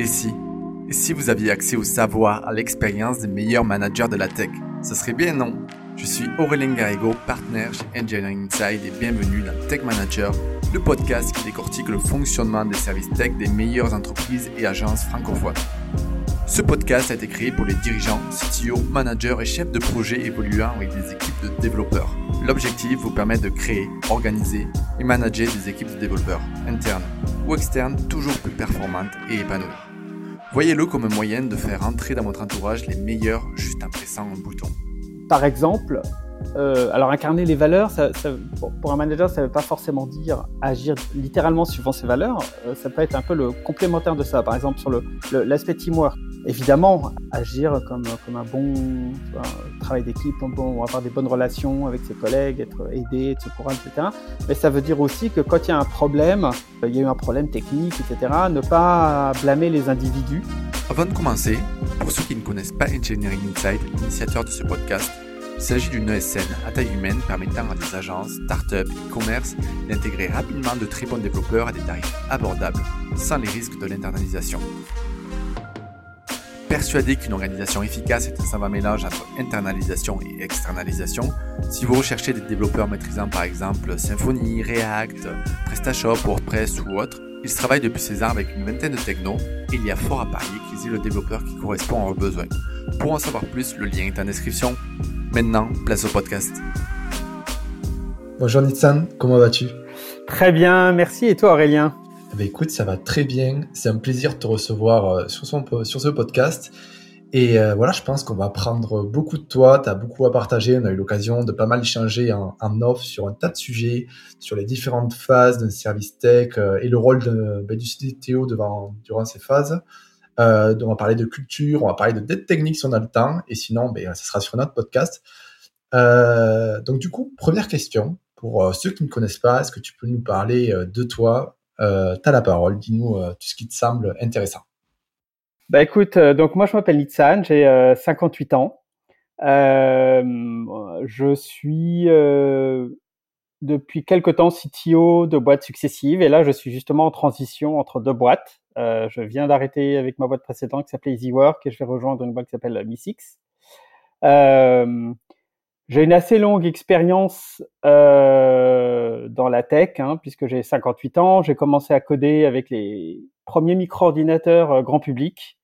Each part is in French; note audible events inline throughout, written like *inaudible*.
Et si Et si vous aviez accès au savoir, à l'expérience des meilleurs managers de la tech Ce serait bien, non? Je suis Aurélien Garrigo, partenaire chez Engineering Inside et bienvenue dans Tech Manager, le podcast qui décortique le fonctionnement des services tech des meilleures entreprises et agences francophones. Ce podcast a été créé pour les dirigeants, CTO, managers et chefs de projet évoluant avec des équipes de développeurs. L'objectif vous permet de créer, organiser et manager des équipes de développeurs, internes ou externes, toujours plus performantes et épanouies. Voyez-le comme un moyen de faire entrer dans votre entourage les meilleurs juste en pressant un bouton. Par exemple, euh, alors incarner les valeurs, ça, pour, un manager, ça ne veut pas forcément dire agir littéralement suivant ses valeurs. Euh, ça peut être un peu le complémentaire de ça. Par exemple, sur l'aspect le, teamwork, évidemment, agir comme, un bon travail d'équipe, avoir des bonnes relations avec ses collègues, être aidé, être secourant, etc. Mais ça veut dire aussi que quand il y a un problème, il y a eu un problème technique, etc., ne pas blâmer les individus. Avant de commencer, pour ceux qui ne connaissent pas Engineering Inside, l'initiateur de ce podcast, il s'agit d'une ESN à taille humaine permettant à des agences, startups et commerces d'intégrer rapidement de très bons développeurs à des tarifs abordables, sans les risques de l'internalisation. Persuadé qu'une organisation efficace est un savant mélange entre internalisation et externalisation, si vous recherchez des développeurs maîtrisant par exemple Symfony, React, PrestaShop, WordPress ou autre, ils travaillent depuis ces armes avec une vingtaine de technos et il y a fort à parier qu'ils aient le développeur qui correspond à leurs besoins. Pour en savoir plus, le lien est en description. Maintenant, place au podcast. Bonjour Nitsan, comment vas-tu? Très bien, merci. Et toi Aurélien? Ben, Écoute, ça va très bien. C'est un plaisir de te recevoir euh, sur, ce podcast. Et euh, voilà, je pense qu'on va apprendre beaucoup de toi. Tu as beaucoup à partager. On a eu l'occasion de pas mal échanger en, off sur un tas de sujets, sur les différentes phases d'un service tech euh, et le rôle ben, du CTO durant ces phases. On va parler de culture, on va parler de dette technique si on a le temps, et sinon, ben, ce sera sur notre podcast. Donc du coup, première question, pour ceux qui ne connaissent pas, est-ce que tu peux nous parler de toi euh, Tu as la parole, dis-nous tout ce qui te semble intéressant. Bah écoute, donc moi je m'appelle Nitsan, j'ai 58 ans. je suis depuis quelque temps CTO de boîtes successives et là je suis justement en transition entre deux boîtes. Euh, je viens d'arrêter avec ma boîte précédente qui s'appelait EasyWork et je vais rejoindre une boîte qui s'appelle Mi6. Euh, j'ai une assez longue expérience euh, dans la tech, hein, puisque j'ai 58 ans. J'ai commencé à coder avec les premiers micro-ordinateurs euh, grand public,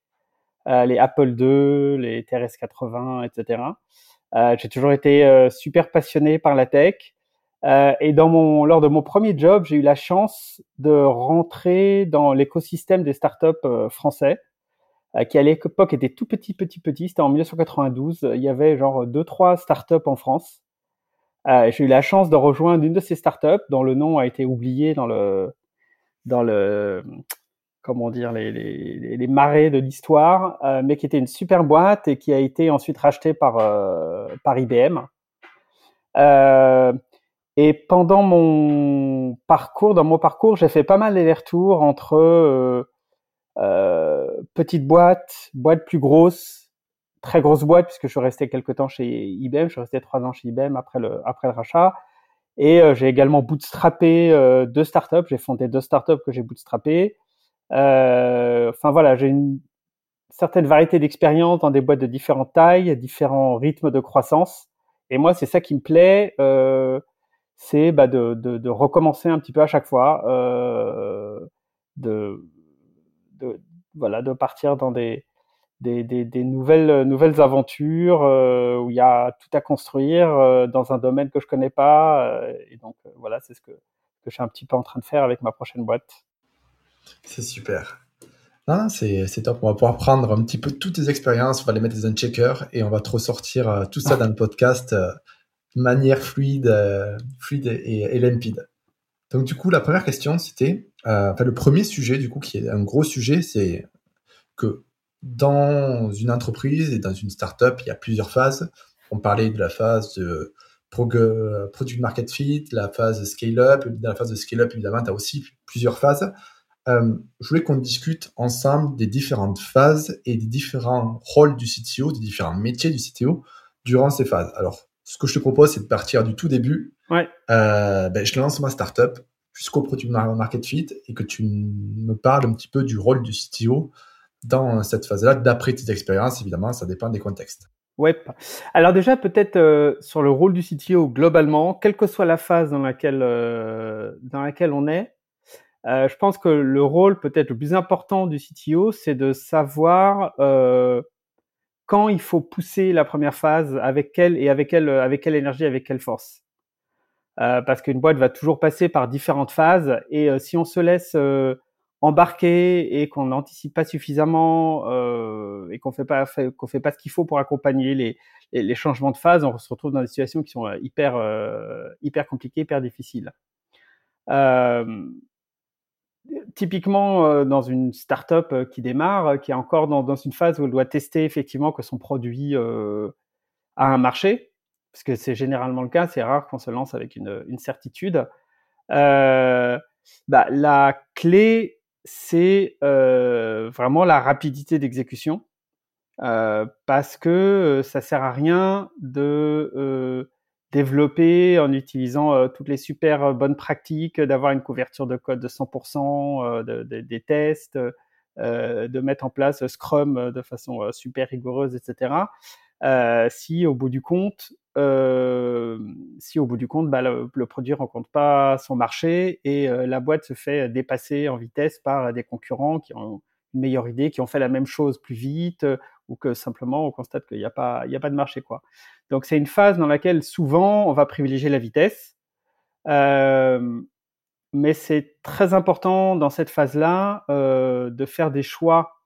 euh, les Apple II, les TRS-80, etc. j'ai toujours été super passionné par la tech. Euh, et dans mon, lors de mon premier job, j'ai eu la chance de rentrer dans l'écosystème des startups euh, français, euh, qui à l'époque était tout petit, petit, petit. C'était en 1992. Il y avait genre deux, trois startups en France. j'ai eu la chance de rejoindre une de ces startups dont le nom a été oublié dans le, dans le, comment dire, les, les, les marais de l'histoire, mais qui était une super boîte et qui a été ensuite rachetée par, par IBM. Euh, et pendant mon parcours, dans mon parcours, j'ai fait pas mal d'allers-retours entre euh, petites boîtes, boîtes plus grosses, très grosses boîtes, puisque je suis resté quelques temps chez IBM, je suis resté trois ans chez IBM après le, après le rachat. Et euh, j'ai également bootstrappé euh, deux startups, j'ai fondé deux startups que j'ai bootstrappées. Euh, enfin voilà, j'ai une certaine variété d'expériences dans des boîtes de différentes tailles, différents rythmes de croissance. Et moi, c'est ça qui me plaît. Euh, c'est bah, de, de, de, recommencer un petit peu à chaque fois, euh, de, de, voilà, de partir dans des, des, des, des nouvelles, nouvelles aventures euh, où il y a tout à construire euh, dans un domaine que je connais pas. Euh, et donc euh, voilà, c'est ce que, que je suis un petit peu en train de faire avec ma prochaine boîte. C'est super. Non, c'est, c'est top. On va pouvoir prendre un petit peu toutes tes expériences, on va les mettre dans un checker et on va te ressortir tout ça *laughs* dans le podcast manière fluide, euh, fluide et, et, limpide. Donc du coup, la première question, c'était, euh, enfin le premier sujet du coup qui est un gros sujet, c'est que dans une entreprise et dans une startup, il y a plusieurs phases. On parlait de la phase de product market fit, la phase scale up. Dans la phase de scale up, évidemment, tu as aussi plusieurs phases. Euh, je voulais qu'on discute ensemble des différentes phases et des différents rôles du CTO, des différents métiers du CTO durant ces phases. Alors, ce que je te propose, c'est de partir du tout début. Ouais. Euh, ben, je lance ma startup jusqu'au produit market fit et que tu me parles un petit peu du rôle du CTO dans cette phase-là, d'après tes expériences, évidemment, ça dépend des contextes. Ouais. Alors déjà, peut-être euh, sur le rôle du CTO globalement, quelle que soit la phase dans laquelle, euh, dans laquelle on est, euh, je pense que le rôle peut-être le plus important du CTO, c'est de savoir quand il faut pousser la première phase, avec quelle et avec quelle, avec quelle énergie, avec quelle force. parce qu'une boîte va toujours passer par différentes phases et si on se laisse embarqué et qu'on n'anticipe pas suffisamment euh, et qu'on fait pas qu'on fait pas ce qu'il faut pour accompagner les, les, changements de phase, on se retrouve dans des situations qui sont euh, hyper euh, hyper compliquées, hyper difficiles. Euh, typiquement euh, dans une startup euh, qui démarre, qui est encore dans, dans, une phase où elle doit tester effectivement que son produit a un marché, parce que c'est généralement le cas, c'est rare qu'on se lance avec une, une certitude. Bah, la clé c'est euh, vraiment la rapidité d'exécution, euh, parce que euh, ça sert à rien de développer en utilisant toutes les super bonnes pratiques, d'avoir une couverture de code de 100%, de, des tests, de mettre en place Scrum de façon super rigoureuse, etc. si au bout du compte, euh, si au bout du compte, bah, le, le, produit rencontre pas son marché et euh, la boîte se fait dépasser en vitesse par des concurrents qui ont une meilleure idée, qui ont fait la même chose plus vite, euh, ou que simplement on constate qu'il n'y a pas, a pas de marché quoi. Donc c'est une phase dans laquelle souvent on va privilégier la vitesse, euh, mais c'est très important dans cette phase-là de faire des choix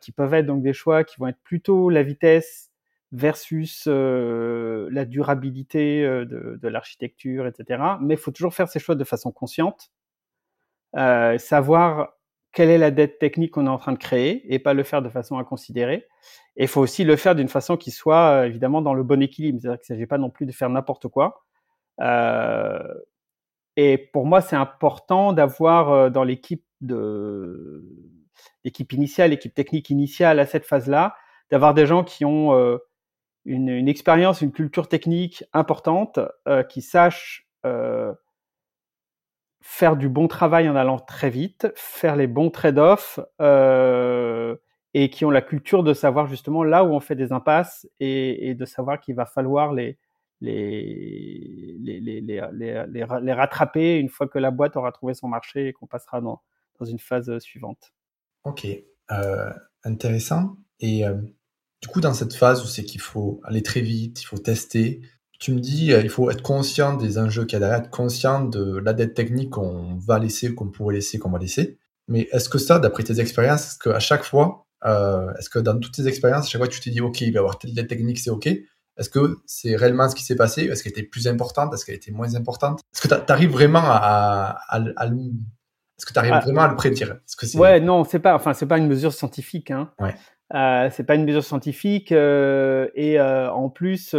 qui peuvent être donc des choix qui vont être plutôt la vitesse versus euh, la durabilité euh, de, de l'architecture, etc. Mais il faut toujours faire ces choix de façon consciente, euh, savoir quelle est la dette technique qu'on est en train de créer et pas le faire de façon inconsidérée. Et il faut aussi le faire d'une façon qui soit euh, évidemment dans le bon équilibre, c'est-à-dire qu'il ne s'agit pas non plus de faire n'importe quoi. Euh, et pour moi, c'est important d'avoir dans l'équipe de l'équipe initiale, l'équipe technique initiale à cette phase-là, d'avoir des gens qui ont une, expérience, une culture technique importante, euh, qui sache euh, faire du bon travail en allant très vite, faire les bons trade-offs, euh, et qui ont la culture de savoir justement là où on fait des impasses et, de savoir qu'il va falloir les les, les, les, les, les, rattraper une fois que la boîte aura trouvé son marché et qu'on passera dans, dans une phase suivante. Ok, euh, intéressant. Et euh, du coup, dans cette phase où c'est qu'il faut aller très vite, il faut tester, tu me dis, euh, il faut être conscient des enjeux qu'il y a derrière, être conscient de la dette technique qu'on va laisser, qu'on pourrait laisser, qu'on va laisser. Mais est-ce que ça, d'après tes expériences, est-ce qu'à chaque fois, euh, est-ce que dans toutes tes expériences, à chaque fois tu te dis, OK, il va y avoir telle dette technique, c'est OK Est-ce que c'est réellement ce qui s'est passé Est-ce qu'elle était plus importante? Est-ce qu'elle était moins importante? Est-ce que tu arrives vraiment à, à, à, est-ce que tu arrives ah. vraiment à le prédire? Que Ouais, non, c'est pas, enfin, c'est pas une mesure scientifique. Hein. Ouais. Euh, c'est pas une mesure scientifique euh, et en plus,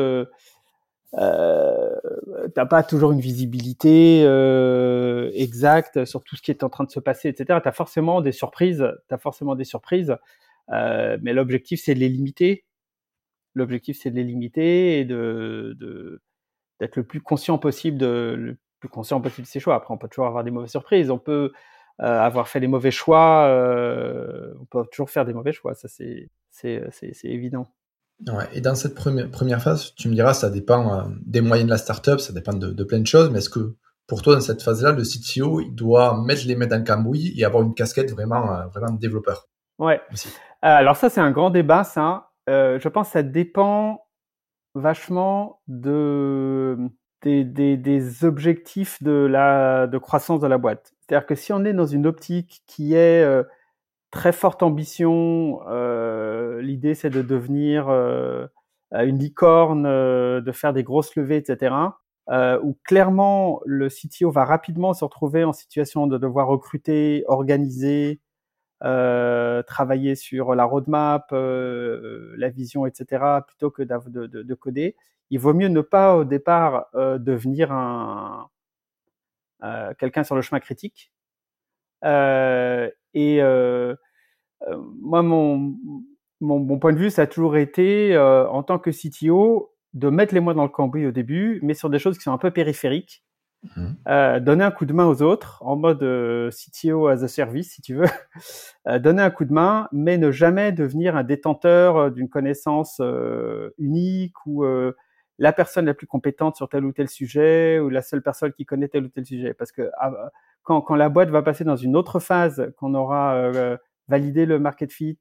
euh, euh, t'as pas toujours une visibilité euh, exacte sur tout ce qui est en train de se passer, etc. T'as forcément des surprises, t'as forcément des surprises, mais l'objectif c'est de les limiter. L'objectif c'est de les limiter et d'être le plus conscient possible de le plus conscient possible de ses choix. Après, on peut toujours avoir des mauvaises surprises. On peut euh, avoir fait les mauvais choix, euh, on peut toujours faire des mauvais choix, ça c'est évident. Ouais, et dans cette première, première phase, tu me diras, ça dépend euh, des moyens de la startup, ça dépend de, de plein de choses, mais est-ce que pour toi, dans cette phase-là, le CTO, il doit mettre les mains dans le cambouis et avoir une casquette vraiment, vraiment de développeur? Ouais. alors ça, c'est un grand débat, ça. je pense que ça dépend vachement de, des, des, des, objectifs de, la, de croissance de la boîte. C'est-à-dire que si on est dans une optique qui est euh, très forte ambition, euh, l'idée c'est de devenir euh, une licorne, de faire des grosses levées, etc. où clairement le CTO va rapidement se retrouver en situation de devoir recruter, organiser, travailler sur la roadmap, la vision, etc. plutôt que de, de, de, coder. Il vaut mieux ne pas au départ devenir un, euh, quelqu'un sur le chemin critique. Euh, et euh, moi, mon, mon, mon, point de vue, ça a toujours été, en tant que CTO, de mettre les moyens dans le cambouis au début, mais sur des choses qui sont un peu périphériques. Mmh. Euh, donner un coup de main aux autres en mode euh, CTO as a service, si tu veux. *laughs* euh, donner un coup de main, mais ne jamais devenir un détenteur euh, d'une connaissance euh, unique ou la personne la plus compétente sur tel ou tel sujet ou la seule personne qui connaît tel ou tel sujet. Parce que ah, quand, quand, la boîte va passer dans une autre phase, qu'on aura validé le market fit,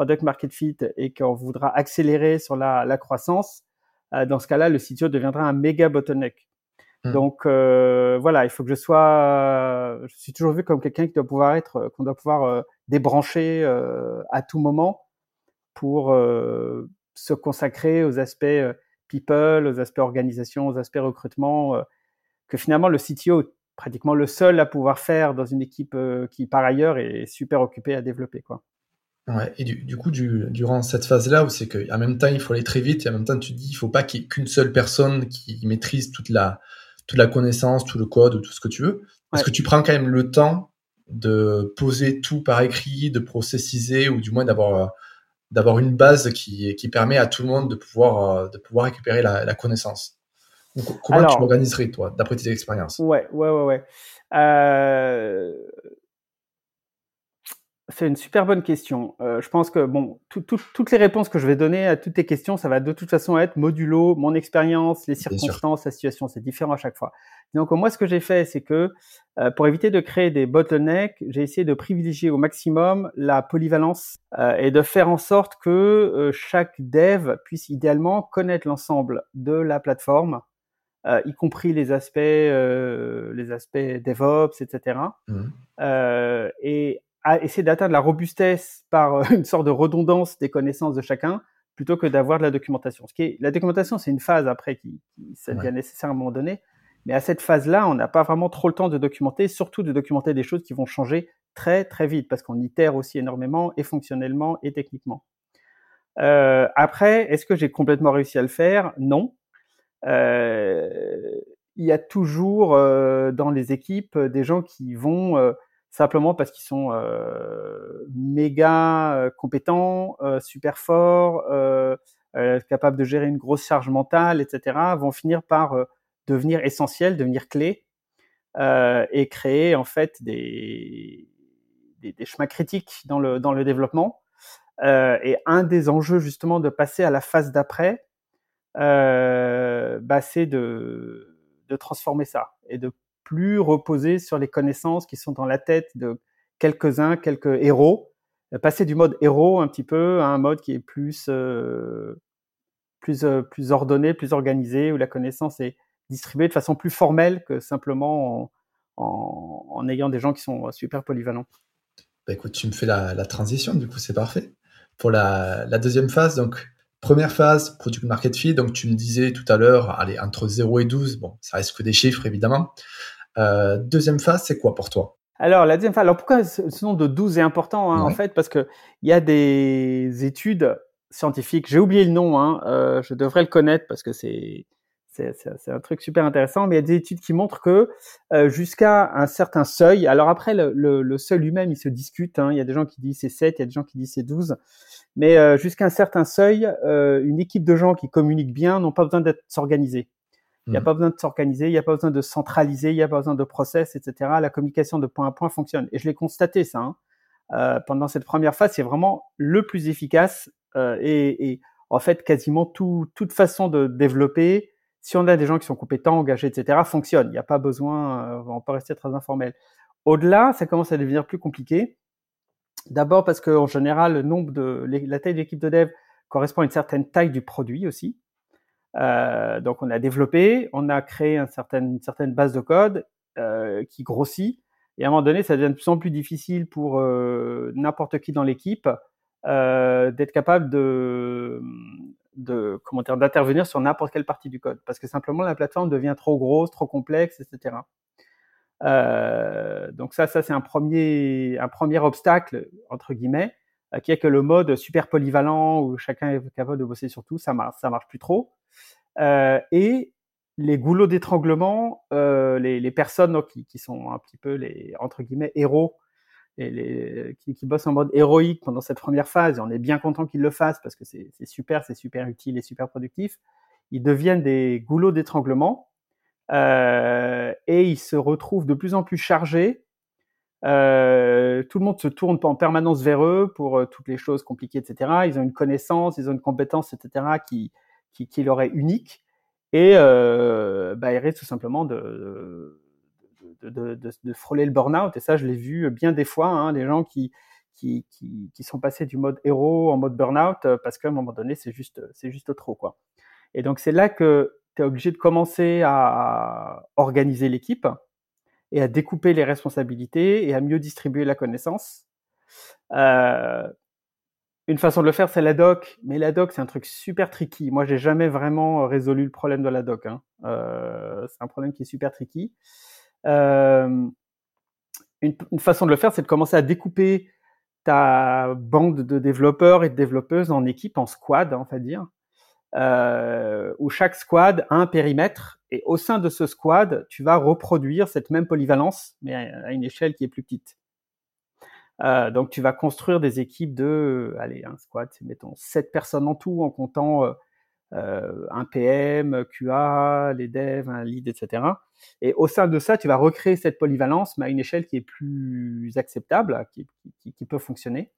product market fit, et qu'on voudra accélérer sur la, la croissance, dans ce cas-là, le CTO deviendra un méga bottleneck. Mmh. Donc euh, voilà, il faut que je sois. Je suis toujours vu comme quelqu'un qui doit pouvoir être, euh, qu'on doit pouvoir euh, débrancher euh, à tout moment pour euh, se consacrer aux aspects euh, people, aux aspects organisation, aux aspects recrutement, que finalement le CTO est pratiquement le seul à pouvoir faire dans une équipe qui par ailleurs est super occupée à développer quoi. Ouais, et du, du coup, du, durant cette phase-là, où c'est qu'en même temps, il faut aller très vite, et en même temps, tu dis, il faut pas qu'il y ait qu'une seule personne qui maîtrise toute la, toute la connaissance, tout le code, tout ce que tu veux. Est-ce que tu prends quand même le temps de poser tout par écrit, de processiser ou du moins d'avoir euh, d'avoir une base qui, qui permet à tout le monde de pouvoir euh, de pouvoir récupérer la, la connaissance. Donc, comment Alors, tu l'organiserais toi, d'après tes expériences? Ouais, ouais, ouais, ouais. Euh, c'est une super bonne question. Euh, je pense que bon, tout, tout, toutes les réponses que je vais donner à toutes tes questions, ça va de toute façon être modulo, mon expérience, les circonstances, la situation. C'est différent à chaque fois. Donc moi, ce que j'ai fait, c'est que euh, pour éviter de créer des bottlenecks, j'ai essayé de privilégier au maximum la polyvalence euh, et de faire en sorte que chaque dev puisse idéalement connaître l'ensemble de la plateforme, y compris les aspects, les aspects DevOps, etc. Mmh. et à essayer d'atteindre la robustesse par euh, *laughs* une sorte de redondance des connaissances de chacun plutôt que d'avoir de la documentation. Ce qui est, la documentation, c'est une phase après qui, qui ça devient ouais. nécessaire à un moment donné. Mais à cette phase-là, on n'a pas vraiment trop le temps de documenter, surtout de documenter des choses qui vont changer très très vite parce qu'on itère aussi énormément et fonctionnellement et techniquement. Euh, après, est-ce que j'ai complètement réussi à le faire? Non. Euh, il y a toujours euh, dans les équipes des gens qui vont euh, simplement parce qu'ils sont euh, méga euh, compétents, euh, super forts, euh, euh, capables de gérer une grosse charge mentale, etc., vont finir par euh, devenir essentiels, devenir clés et créer en fait des, des, des, chemins critiques dans le, dans le développement. et un des enjeux justement de passer à la phase d'après, bah, c'est de, de transformer ça et de plus reposer sur les connaissances qui sont dans la tête de quelques-uns, quelques héros, euh, passer du mode héros un petit peu à un mode qui est plus euh, plus euh, plus ordonné, plus organisé, où la connaissance est distribuée de façon plus formelle que simplement en, ayant des gens qui sont super polyvalents. Bah écoute, tu me fais la, transition, du coup c'est parfait. Pour la, la, deuxième phase, donc première phase, product market fit, donc tu me disais tout à l'heure, allez, entre 0 et 12, bon, ça reste que des chiffres évidemment. Euh, deuxième phase, c'est quoi pour toi? Alors, la deuxième phase, alors pourquoi ce nombre de 12 est important, hein, ouais. en fait? Parce qu'il y a des études scientifiques, j'ai oublié le nom, hein, euh, je devrais le connaître parce que c'est c'est un truc super intéressant, mais il y a des études qui montrent que euh, jusqu'à un certain seuil, alors après le, le, le seuil lui-même, il se discute, hein, il y a des gens qui disent c'est 7, il y a des gens qui disent c'est 12, mais euh, jusqu'à un certain seuil, une équipe de gens qui communiquent bien n'ont pas besoin d'être s'organiser. Il n'y a mmh. pas besoin de s'organiser, il n'y a pas besoin de centraliser, il n'y a pas besoin de process, etc. La communication de point à point fonctionne. Et je l'ai constaté ça. Hein. Euh, pendant cette première phase, c'est vraiment le plus efficace euh, et, et, en fait quasiment tout, toute façon de développer, si on a des gens qui sont compétents, engagés, etc., fonctionne. Il n'y a pas besoin, euh, on peut rester très informel. Au-delà, ça commence à devenir plus compliqué. D'abord parce qu'en général, le nombre de la taille de l'équipe de dev correspond à une certaine taille du produit aussi. Euh, donc on a développé, on a créé un certain, une certaine base de code euh, qui grossit, et à un moment donné, ça devient de plus en plus difficile pour euh, n'importe qui dans l'équipe euh, d'être capable de, de comment dire, d'intervenir sur n'importe quelle partie du code, parce que simplement la plateforme devient trop grosse, trop complexe, etc. Euh, donc ça, ça c'est un premier, un premier obstacle entre guillemets, qui est que le mode super polyvalent où chacun est capable de bosser sur tout, ça marche, ça marche plus trop. Euh, et les goulots d'étranglement, euh, les, personnes qui, sont un petit peu les entre guillemets héros, qui, bossent en mode héroïque pendant cette première phase, et on est bien content qu'ils le fassent parce que c'est super, c'est super utile et super productif. Ils deviennent des goulots d'étranglement et ils se retrouvent de plus en plus chargés. tout le monde se tourne en permanence vers eux pour toutes les choses compliquées, etc. Ils ont une connaissance, ils ont une compétence, etc. qui, qui, qui leur est unique. Et bah, ils risquent tout simplement de, de, de, frôler le burn-out. Et ça, je l'ai vu bien des fois, hein, des gens qui, qui, qui, qui, sont passés du mode héros en mode burn-out euh, parce qu'à un moment donné, c'est juste, c'est juste trop. Quoi. Et donc, c'est là que tu es obligé de commencer à organiser l'équipe et à découper les responsabilités et à mieux distribuer la connaissance. Euh, une façon de le faire, c'est la doc, mais la doc, c'est un truc super tricky. Moi, j'ai jamais vraiment résolu le problème de la doc. Hein. Euh, c'est un problème qui est super tricky. Euh, une, façon de le faire, c'est de commencer à découper ta bande de développeurs et de développeuses en équipe, en squad, on va dire, euh, où chaque squad a un périmètre et au sein de ce squad, tu vas reproduire cette même polyvalence, mais à une échelle qui est plus petite. Euh, donc tu vas construire des équipes de, allez, un squad, c'est mettons 7 personnes en tout en comptant euh, euh, un PM, QA, les devs, un lead, etc. Et au sein de ça, tu vas recréer cette polyvalence, mais à une échelle qui est plus acceptable, qui, peut fonctionner.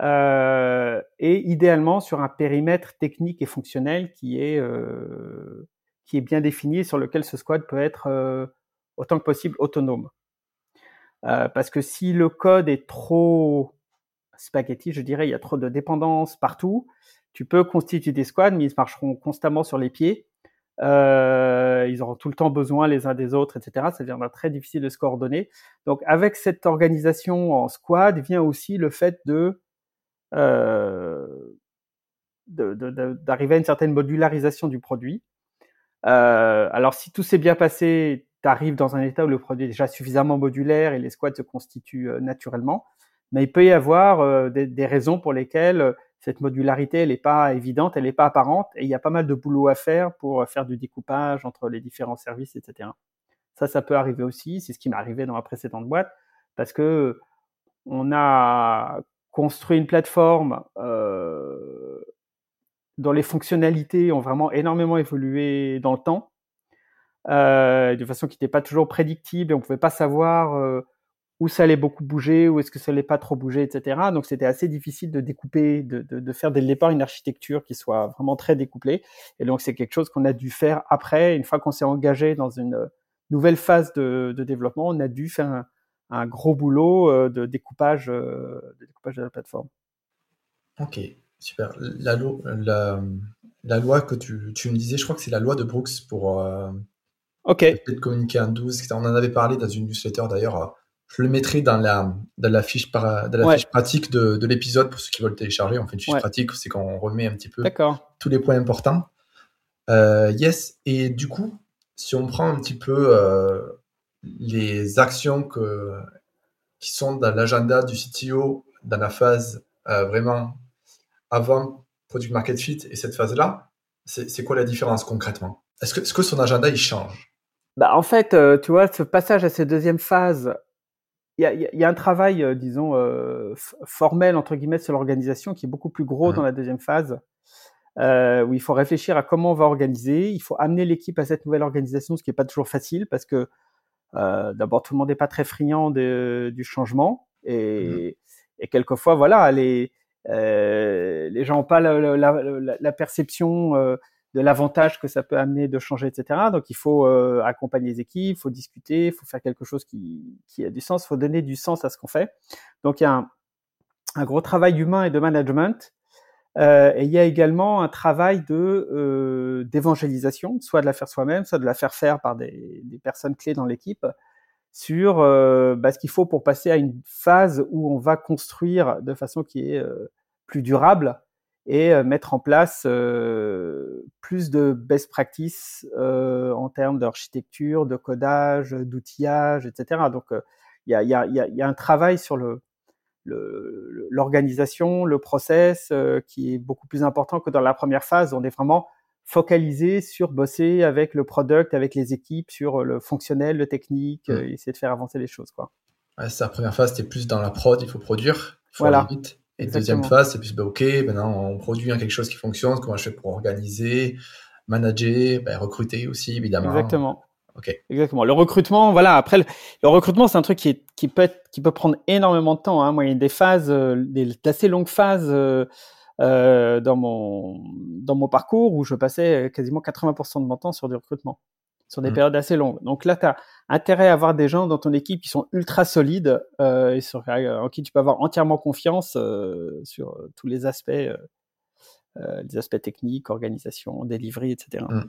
Euh, et idéalement sur un périmètre technique et fonctionnel qui est, euh, qui est bien défini sur lequel ce squad peut être autant que possible autonome. Parce que si le code est trop spaghetti, je dirais, il y a trop de dépendance partout, tu peux constituer des squads, mais ils marcheront constamment sur les pieds. Euh, ils auront tout le temps besoin les uns des autres, etc. Ça deviendra très difficile de se coordonner. Donc, avec cette organisation en squad vient aussi le fait de euh, d'arriver à une certaine modularisation du produit. Euh, alors, si tout s'est bien passé, tu dans un état où le produit est déjà suffisamment modulaire et les squads se constituent euh, naturellement. Mais il peut y avoir euh, des, raisons pour lesquelles cette modularité, elle n'est pas évidente, elle n'est pas apparente, et il y a pas mal de boulot à faire pour faire du découpage entre les différents services, etc. Ça, ça peut arriver aussi. C'est ce qui m'est arrivé dans ma précédente boîte, parce que on a construit une plateforme euh, dont les fonctionnalités ont vraiment énormément évolué dans le temps, euh, de façon qui n'était pas toujours prédictible, et on pouvait pas savoir euh, où ça allait beaucoup bouger, où est-ce que ça allait pas trop bouger, etc. Donc c'était assez difficile de découper, de, faire dès le départ une architecture qui soit vraiment très découplée. Et donc c'est quelque chose qu'on a dû faire après, une fois qu'on s'est engagé dans une nouvelle phase de, développement, on a dû faire un, gros boulot euh, de découpage, euh, de découpage de la plateforme. Ok, super. La, loi, la, la loi que tu, tu, me disais, je crois que c'est la loi de Brooks pour euh, Ok. de communiquer en 12. On en avait parlé dans une newsletter d'ailleurs je le mettrai dans la, dans la fiche, par, dans la fiche pratique de, de l'épisode pour ceux qui veulent télécharger. On fait une fiche pratique, c'est qu'on remet un petit peu tous les points importants. Euh, yes, et du coup, si on prend un petit peu euh, les actions que, qui sont dans l'agenda du CTO dans la phase euh, vraiment avant Product Market Fit et cette phase-là, c'est quoi la différence concrètement? Est-ce que, est -ce que son agenda il change? Bah, en fait, tu vois, ce passage à cette deuxième phase il y a, y a, un travail, euh, disons, euh, formel, entre guillemets, sur l'organisation qui est beaucoup plus gros mmh. dans la deuxième phase, euh, où il faut réfléchir à comment on va organiser, il faut amener l'équipe à cette nouvelle organisation, ce qui n'est pas toujours facile, parce que euh, d'abord, tout le monde n'est pas très friand de, du changement, et, mmh. et quelquefois, voilà, les, euh, les gens n'ont pas la, la, la, la perception de l'avantage que ça peut amener de changer, etc. Donc il faut euh, accompagner les équipes, il faut discuter, il faut faire quelque chose qui, qui a du sens, il faut donner du sens à ce qu'on fait. Donc il y a un, un, gros travail humain et de management. Euh, et il y a également un travail de euh, d'évangélisation, soit de la faire soi-même, soit de la faire faire par des, des personnes clés dans l'équipe, sur euh, bah, ce qu'il faut pour passer à une phase où on va construire de façon qui est euh, plus durable et euh, mettre en place euh, plus de best practices euh, en termes d'architecture, de codage, d'outillage, etc. Donc il y a, y, a, y, a, un travail sur le l'organisation, le, process qui est beaucoup plus important que dans la première phase. On est vraiment focalisé sur bosser avec le product, avec les équipes, sur le fonctionnel, le technique, mmh. essayer de faire avancer les choses. Quoi. Ouais, la première phase, c'était plus dans la prod, il faut produire, il faut voilà. aller vite. Et deuxième phase, c'est plus, bah, OK, maintenant on produit quelque chose qui fonctionne, comment je fais pour organiser, manager, bah, recruter aussi, évidemment. Exactement. ok. Exactement. Le recrutement, voilà. Après, le, le recrutement, c'est un truc qui, est, qui peut être, qui peut prendre énormément de temps. Hein. Moi, il y a des phases, euh, des d'assez longues phases euh, euh, dans mon dans mon parcours où je passais quasiment 80% de mon temps sur du recrutement, sur des Mhm. périodes assez longues. Donc là, tu as intérêt à avoir des gens dans ton équipe qui sont ultra solides euh, et sur, euh, en qui tu peux avoir entièrement confiance euh, sur tous les aspects, les aspects techniques, organisation, delivery, etc. Mhm.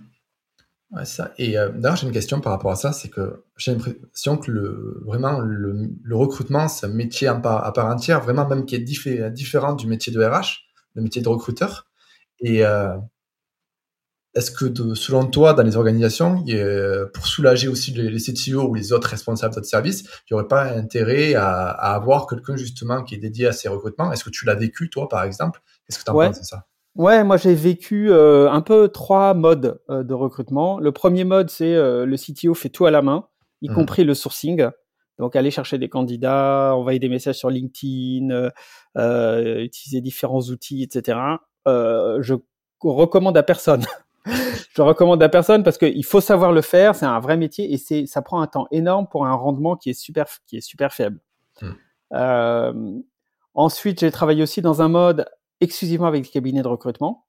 Ouais, ça. Et d'ailleurs, j'ai une question par rapport à ça, c'est que j'ai l'impression que le, vraiment le, le recrutement, c'est un métier part- à part entière, vraiment même qui est diffé- différent du métier de RH, le métier de recruteur. Et est-ce que de- selon toi, dans les organisations, a- pour soulager aussi les, les CTO ou les autres responsables de service, il n'y aurait pas intérêt à, à avoir quelqu'un justement qui est dédié à ces recrutements? Est-ce que tu l'as vécu, toi, par exemple? Qu'est-ce que tu en Ouais. penses de ça? Ouais, moi j'ai vécu euh, un peu trois modes euh, de recrutement. Le premier mode, c'est euh, le CTO fait tout à la main, y Mhm. compris le sourcing. Donc aller chercher des candidats, envoyer des messages sur LinkedIn, utiliser différents outils, etc. Je recommande à personne. *laughs* je recommande à personne parce qu'il faut savoir le faire. C'est un vrai métier et c'est ça prend un temps énorme pour un rendement qui est super qui est super faible. Mhm. Euh, ensuite, j'ai travaillé aussi dans un mode exclusivement avec les cabinets de recrutement.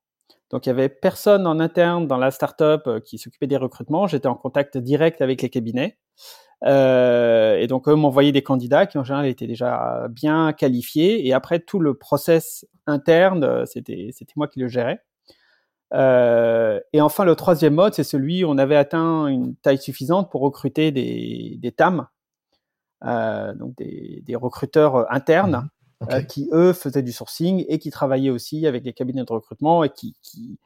Donc, il y avait personne en interne dans la startup euh, qui s'occupait des recrutements. J'étais en contact direct avec les cabinets. Euh, et donc, eux m'envoyaient des candidats qui, en général, étaient déjà bien qualifiés. Et après, tout le process interne, c'était, c'était moi qui le gérais. Euh, et enfin, le troisième mode, c'est celui où on avait atteint une taille suffisante pour recruter des, des TAM, euh, donc des, des recruteurs internes Ok. euh, qui eux faisaient du sourcing et qui travaillaient aussi avec les cabinets de recrutement et qui, qui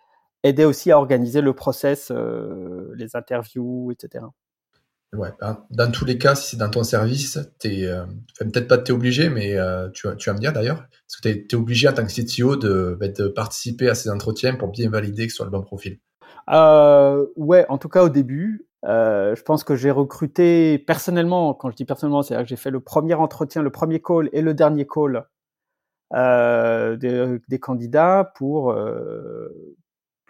aidaient aussi à organiser le process, les interviews, etc. Ouais, ben, dans tous les cas, si c'est dans ton service, t'es, euh, peut-être pas t'es obligé, mais euh, tu, tu vas me dire d'ailleurs, est-ce que t'es, t'es obligé en tant que CTO de, ben, de participer à ces entretiens pour bien valider que ce soit le bon profil Euh, ouais, en tout cas au début, euh, je pense que j'ai recruté personnellement. Quand je dis personnellement, c'est-à-dire que j'ai fait le premier entretien, le premier call et le dernier call euh, des, des candidats pour, je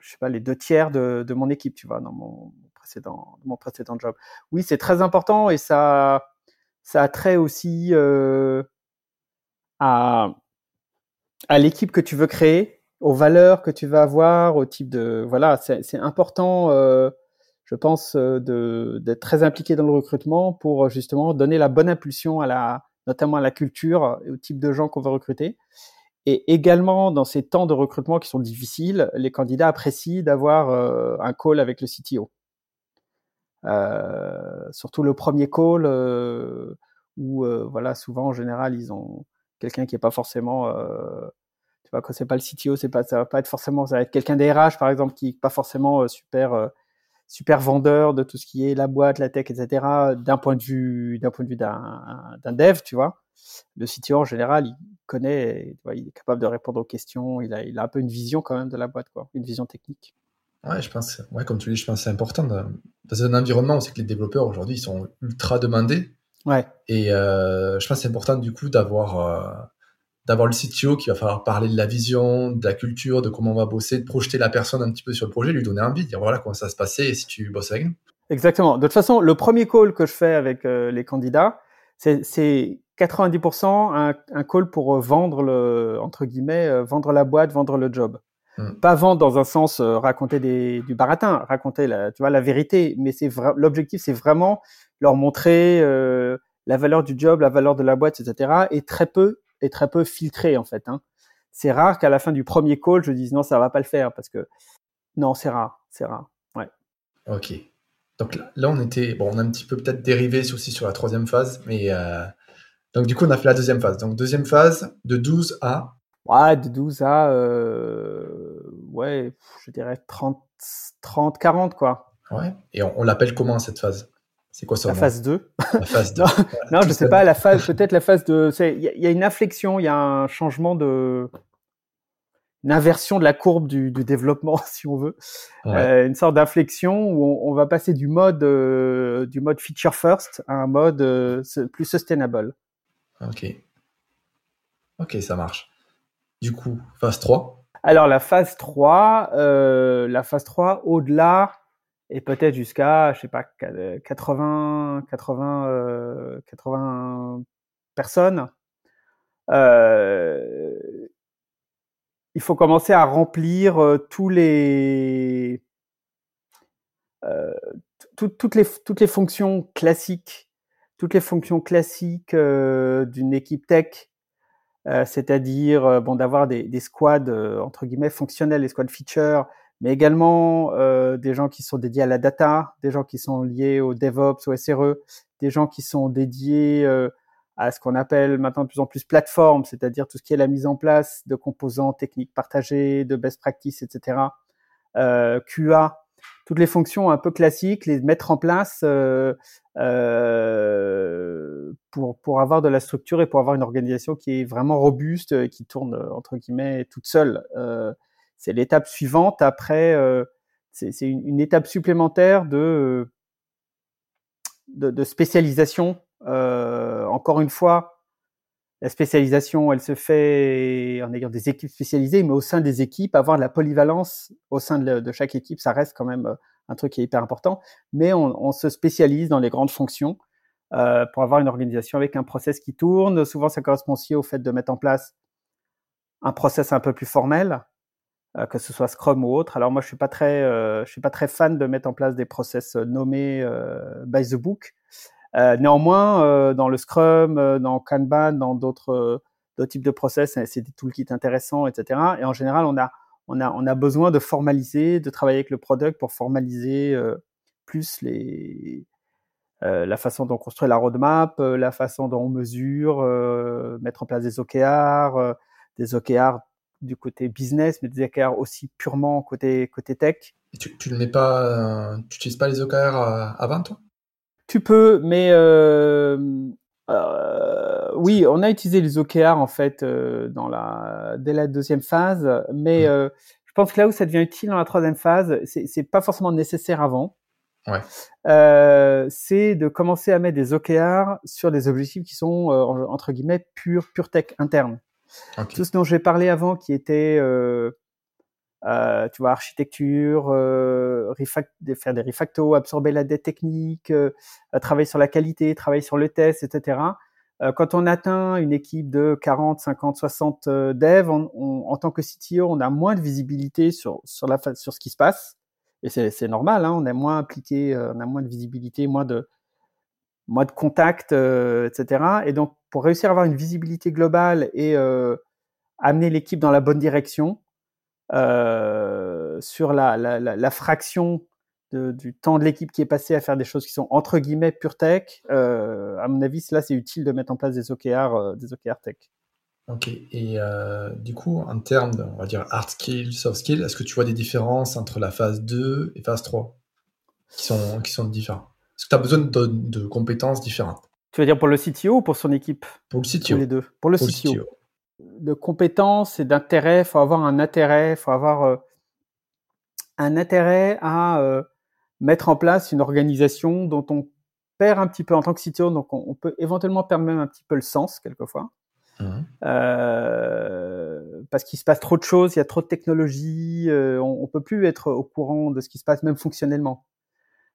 sais pas, les deux tiers de, de mon équipe, tu vois, dans mon précédent, mon précédent job. Oui, c'est très important et ça, ça a trait aussi euh, à, l'équipe que tu veux créer, aux valeurs que tu vas avoir, au type de, voilà, c'est important. Euh, je pense, euh, d'être très impliqué dans le recrutement pour justement donner la bonne impulsion à la, notamment à la culture et au type de gens qu'on veut recruter. Et également, dans ces temps de recrutement qui sont difficiles, les candidats apprécient d'avoir un call avec le CTO. Euh, surtout le premier call euh, où, euh, voilà, souvent en général, ils ont quelqu'un qui est pas forcément, tu vois, quand c'est pas le CTO, c'est pas, ça va pas être forcément, ça va être quelqu'un des RH par exemple qui est pas forcément super super vendeur de tout ce qui est la boîte, la tech, etc. D'un point de vue, d'un point de vue d'un dev, tu vois. Le CTO en général, il connaît, il est capable de répondre aux questions. Il a, il a un peu une vision quand même de la boîte, quoi, une vision technique. Ouais, je pense, ouais, comme tu dis, je pense que c'est important. de- dans un environnement où c'est que les développeurs aujourd'hui, ils sont ultra demandés. Ouais, Et euh, je pense que c'est important du coup d'avoir euh, d'avoir le CTO qui va falloir parler de la vision, de la culture, de comment on va bosser, de projeter la personne un petit peu sur le projet, lui donner envie, dire voilà comment ça va se passer si tu bosses avec nous. exactement. De toute façon, le premier call que je fais avec euh, les candidats, c'est c'est 90% un, un call pour vendre le, entre guillemets, vendre la boîte, vendre le job. Mm. Pas vendre dans un sens euh, raconter des, du baratin, raconter la, tu vois, la vérité, mais c'est l'objectif, c'est vraiment leur montrer euh, la valeur du job, la valeur de la boîte, etc. Et très peu, et très peu filtré en fait. Hein. C'est rare qu'à la fin du premier call, je dise non, ça va pas le faire parce que non, c'est rare, c'est rare. Ouais. Ok. Donc là, là, on était, bon, on a un petit peu peut-être dérivé aussi sur la troisième phase, mais euh, donc du coup, on a fait la deuxième phase. Donc deuxième phase, de 12 à Ouais, de 12 à, euh, ouais, je dirais 30, 30, 40 quoi. ouais, et on, on l'appelle comment cette phase? C'est quoi son La phase 2. La phase *laughs* 2. Non, je sais ça. pas, la phase, peut-être la phase de, il y, a- il y a une inflexion, il y a un changement de, une inversion de la courbe du, du développement, *laughs* si on veut, Ouais. Euh, une sorte d'inflexion où on, on va passer du mode, euh, du mode feature first à un mode euh, plus sustainable. Ok. Ok, ça marche. Du coup, phase 3. Alors la phase 3, euh, la phase 3, au-delà, et peut-être jusqu'à, je sais pas, 80, 80, 80 personnes. Euh, il faut commencer à remplir euh, tous les euh, toutes les toutes les fonctions classiques, toutes les fonctions classiques euh, d'une équipe tech, euh, c'est-à-dire bon d'avoir des, squads entre guillemets fonctionnels, les squads features, mais également des gens qui sont dédiés à la data, des gens qui sont liés au DevOps, au SRE, des gens qui sont dédiés à ce qu'on appelle maintenant de plus en plus plateforme, c'est-à-dire tout ce qui est la mise en place de composants techniques partagés, de best practices, etc. Euh, QA, toutes les fonctions un peu classiques, les mettre en place euh, euh, pour, pour avoir de la structure et pour avoir une organisation qui est vraiment robuste et qui tourne entre guillemets toute seule. Euh, c'est l'étape suivante. Après, euh, c'est une, étape supplémentaire de, de, spécialisation euh, encore une fois, la spécialisation, elle se fait en ayant des équipes spécialisées, mais au sein des équipes, avoir de la polyvalence au sein de, chaque équipe, ça reste quand même euh, un truc qui est hyper important. Mais on, on se spécialise dans les grandes fonctions euh, pour avoir une organisation avec un process qui tourne. Souvent, ça correspond aussi au fait de mettre en place un process un peu plus formel, euh, que ce soit Scrum ou autre. Alors moi, je suis pas très, euh, je suis pas très fan de mettre en place des process nommés by the book. Euh, néanmoins, euh, dans le Scrum, euh, dans Kanban, dans d'autres types de process, c'est des toolkits intéressants, etc. Et en général, on a besoin de formaliser, de travailler avec le product pour formaliser plus la façon dont on construit la roadmap, la façon dont on mesure, mettre en place des OKR, des OKR du côté business, mais des OKR aussi purement côté tech. tu, tu ne mets pas, tu n'utilises pas les OKR avant toi? Tu peux, mais euh, euh, oui, on a utilisé les OKR en fait euh, dans la dès la deuxième phase, mais euh, je pense que là où ça devient utile dans la troisième phase, c'est pas forcément nécessaire avant. Ouais. Euh, c'est de commencer à mettre des OKR sur des objectifs qui sont entre guillemets pure pure tech interne. Okay. Tout ce dont j'ai parlé avant, qui était euh, tu vois, architecture, euh, faire des refactos, absorber la dette technique, euh, travailler sur la qualité, travailler sur le test, etc. Euh, quand on atteint une équipe de 40, 50, 60 devs, on, on, en tant que CTO, on a moins de visibilité sur, sur, la, sur ce qui se passe. Et c'est normal, hein, on est moins impliqué, on a moins de visibilité, moins de, moins de contact, etc. Et donc, pour réussir à avoir une visibilité globale et amener l'équipe dans la bonne direction, euh, sur la, la, la, la fraction de, du temps de l'équipe qui est passé à faire des choses qui sont entre guillemets pure tech. Euh, à mon avis, là, c'est utile de mettre en place des OKR, euh, des OKR tech. Ok. Et du coup, en termes de, on va dire, hard skills, soft skills, est-ce que tu vois des différences entre la phase 2 et phase 3 qui sont, qui sont différents Est-ce que tu as besoin de, de, compétences différentes? Tu veux dire pour le CTO ou pour son équipe? Pour le CTO. Pour les deux. Pour le, pour CTO. le CTO de compétences et d'intérêt. Il faut avoir un intérêt, il faut avoir euh, un intérêt à euh, mettre en place une organisation dont on perd un petit peu en tant que CTO, donc on, peut éventuellement perdre même un petit peu le sens quelquefois. Mmh. Euh, parce qu'il se passe trop de choses, il y a trop de technologies, on, on, peut plus être au courant de ce qui se passe même fonctionnellement.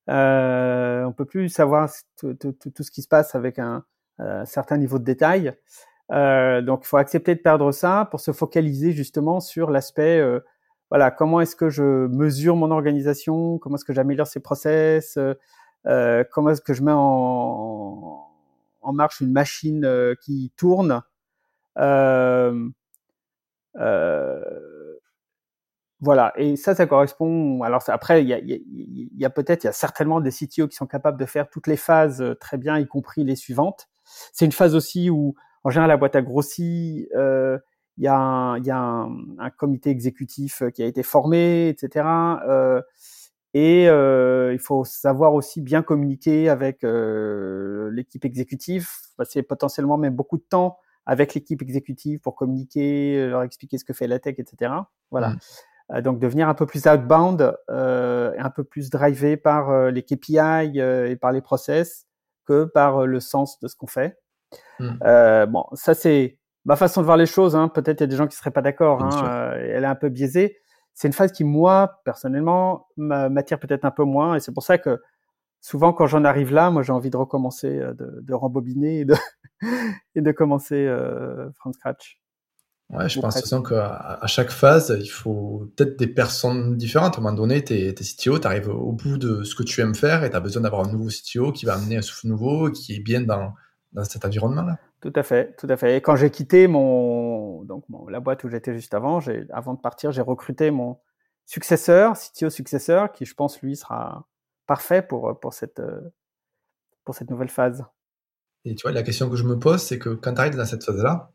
On peut plus savoir tout, tout, tout, ce qui se passe avec un, un certain niveau de détail. Euh, donc, il faut accepter de perdre ça pour se focaliser justement sur l'aspect, euh, voilà, comment est-ce que je mesure mon organisation, comment est-ce que j'améliore ses process, euh, comment est-ce que je mets en, marche une machine qui tourne. voilà, et ça, ça correspond. Alors après, il y a peut-être, il y a certainement des CTO qui sont capables de faire toutes les phases très bien, y compris les suivantes. C'est une phase aussi où en général, la boîte a grossi. Euh, il y a, un, y a un, un, comité exécutif euh, qui a été formé, etc. Euh, et euh, il faut savoir aussi bien communiquer avec euh, l'équipe exécutive, passer potentiellement même beaucoup de temps avec l'équipe exécutive pour communiquer, leur expliquer ce que fait la tech, etc. Voilà. Mmh. Euh, donc devenir un peu plus outbound euh, un peu plus drivé par les KPI et par les process que par le sens de ce qu'on fait. Mmh. Euh, bon, ça c'est ma façon de voir les choses. Hein. Peut-être il y a des gens qui seraient pas d'accord. Hein. Euh, elle est un peu biaisée. c'est une phase qui, moi, personnellement, m'attire peut-être un peu moins. Et c'est pour ça que souvent, quand j'en arrive là, moi, j'ai envie de recommencer, euh, de, de rembobiner et de, *laughs* et de commencer euh, from scratch. Ouais, je pense que qu'à à chaque phase, il faut peut-être des personnes différentes. À un moment donné, tu es, CTO, tu arrives au bout de ce que tu aimes faire et tu as besoin d'avoir un nouveau CTO qui va amener un souffle nouveau, qui est bien dans, dans cet environnement-là. Tout à fait, tout à fait. Et quand j'ai quitté mon, donc la boîte où j'étais juste avant, avant de partir, j'ai recruté mon successeur, CTO successeur, qui je pense lui sera parfait pour pour cette pour cette nouvelle phase. Et tu vois, la question que je me pose, c'est que quand tu arrives dans cette phase-là,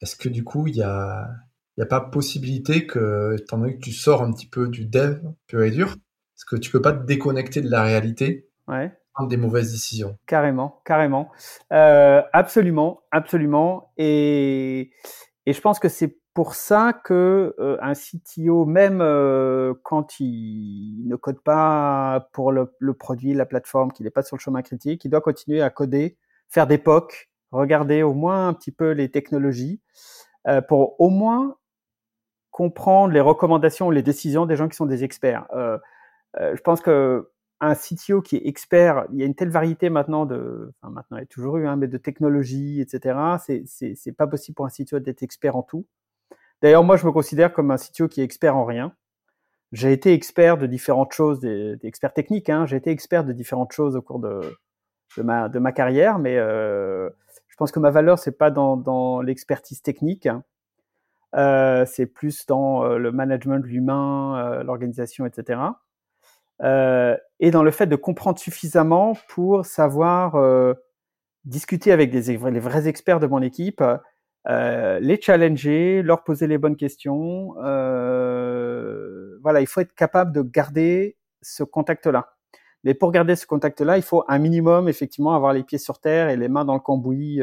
est-ce que du coup, il y a, y a pas possibilité que, étant donné que tu sors un petit peu du dev pur et dur, est-ce que tu peux pas te déconnecter de la réalité ouais des mauvaises décisions. Carrément, carrément. Euh, absolument, absolument. Et, et je pense que c'est pour ça que euh, un CTO, même euh, quand il ne code pas pour le, le produit, la plateforme, qu'il n'est pas sur le chemin critique, il doit continuer à coder, faire des POC, regarder au moins un petit peu les technologies, pour au moins comprendre les recommandations, les décisions des gens qui sont des experts. Je pense que un CTO qui est expert, il y a une telle variété maintenant de, enfin maintenant il y a toujours eu, hein, mais de technologie, etc. C'est pas possible pour un CTO d'être expert en tout. D'ailleurs, moi je me considère comme un CTO qui est expert en rien. J'ai été expert de différentes choses, des, experts techniques. Hein, J'ai été expert de différentes choses au cours de de ma de ma carrière, mais euh, je pense que ma valeur c'est pas dans dans l'expertise technique. Euh, c'est plus dans euh, le management, l'humain, euh, l'organisation, etc euh, et dans le fait de comprendre suffisamment pour savoir euh, discuter avec les vrais experts de mon équipe, euh, les challenger, leur poser les bonnes questions. Voilà, il faut être capable de garder ce contact-là. Mais pour garder ce contact-là, il faut un minimum effectivement avoir les pieds sur terre et les mains dans le cambouis.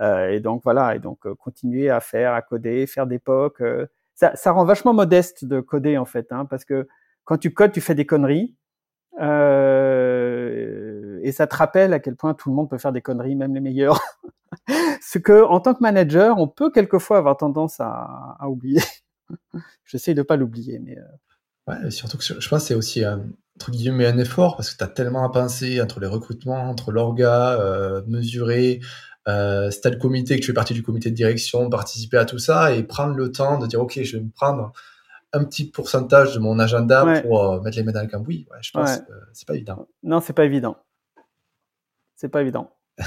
Et donc voilà, et donc continuer à faire, à coder, faire des POC. ça, ça rend vachement modeste de coder en fait, hein, parce que quand tu codes, tu fais des conneries. Euh, et ça te rappelle à quel point tout le monde peut faire des conneries, même les meilleurs. *laughs* Ce que, en tant que manager, on peut quelquefois avoir tendance à, oublier. *laughs* J'essaie de pas l'oublier, mais. Euh... Surtout que je pense c'est aussi un, entre guillemets un effort parce que tu as tellement à penser entre les recrutements, entre l'orga, euh, mesurer, euh, tu le comité, que tu fais partie du comité de direction, participer à tout ça et prendre le temps de dire ok, je vais me prendre un petit pourcentage de mon agenda pour euh, mettre les mains dans le cambouis. Ouais, je pense que c'est pas évident. Non, c'est pas évident. C'est pas évident. *laughs*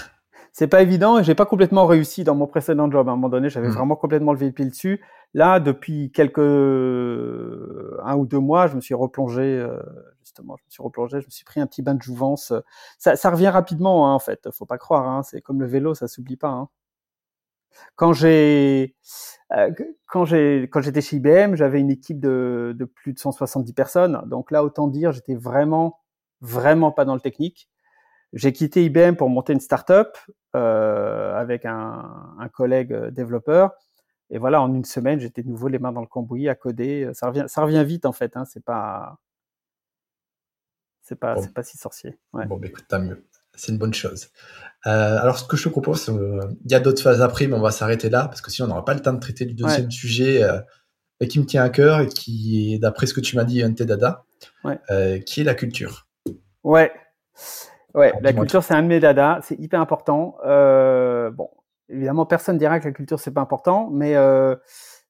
c'est pas évident et j'ai pas complètement réussi dans mon précédent job. À un moment donné, j'avais mm. vraiment complètement levé le pied dessus. Là, depuis quelques un ou deux mois, je me suis replongé. Euh, justement, je me suis replongé. Je me suis pris un petit bain de jouvence. Ça, ça revient rapidement, hein, en fait. Faut pas croire. Hein, c'est comme le vélo, ça s'oublie pas. Hein. Quand j'ai euh, quand j'ai quand j'étais chez IBM, j'avais une équipe de, de plus de 170 personnes. Donc là, autant dire, j'étais vraiment vraiment pas dans le technique. J'ai quitté IBM pour monter une startup euh, avec un, un collègue développeur. Et voilà, en une semaine, j'étais de nouveau les mains dans le cambouis à coder. Ça revient, ça revient vite en fait. Hein, c'est pas, c'est pas, c'est pas si sorcier. Ouais. Bon, bah, écoute, tant mieux c'est une bonne chose. Euh, alors, ce que je te propose, euh, il y a d'autres phases après, mais on va s'arrêter là, parce que sinon, on n'aura pas le temps de traiter du deuxième sujet euh, qui me tient à cœur et qui est, d'après ce que tu m'as dit, un dada, ouais. qui est la culture. Ouais, ouais la culture, c'est un de mes dada, c'est hyper important. bon, évidemment, personne dira que la culture, c'est pas important, mais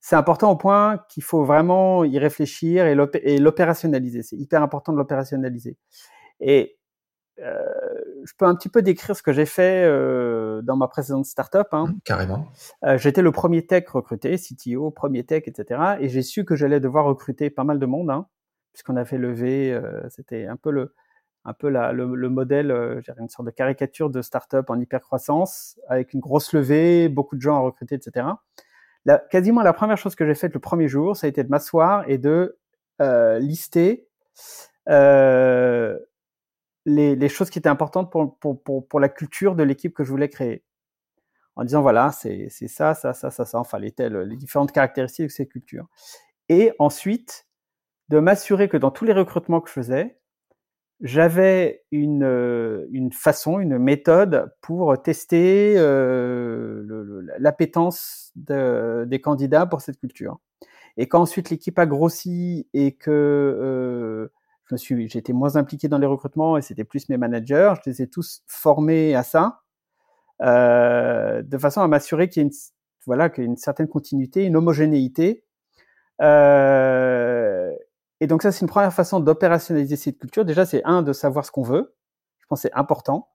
c'est important au point qu'il faut vraiment y réfléchir et l'opérationnaliser. C'est hyper important de l'opérationnaliser. Et je peux un petit peu décrire ce que j'ai fait euh, dans ma précédente startup. Hein. Mmh, carrément. Euh, J'étais le premier tech recruté, CTO, premier tech, etc. Et j'ai su que j'allais devoir recruter pas mal de monde, hein, puisqu'on a fait lever. Euh, C'était un peu le, un peu la, le, le, modèle, euh, une sorte de caricature de startup en hypercroissance, avec une grosse levée, beaucoup de gens à recruter, etc. La, quasiment la première chose que j'ai faite le premier jour, ça a été de m'asseoir et de euh, lister euh, les, choses qui étaient importantes pour, pour, pour, la culture de l'équipe que je voulais créer. En disant, voilà, c'est ça, ça, ça, ça, ça, enfin, les, telles, les différentes caractéristiques de ces cultures. Et ensuite, de m'assurer que dans tous les recrutements que je faisais, j'avais une, une façon, une méthode pour tester euh, l'appétence de, des candidats pour cette culture. Et quand ensuite l'équipe a grossi et que euh, j'étais moins impliqué dans les recrutements et c'était plus mes managers, je les ai tous formés à ça, euh, de façon à m'assurer qu'il y a une, voilà, qu'il y a une certaine continuité, une homogénéité. Euh, et donc ça, c'est une première façon d'opérationnaliser cette culture. Déjà, c'est un de savoir ce qu'on veut. Je pense que c'est important.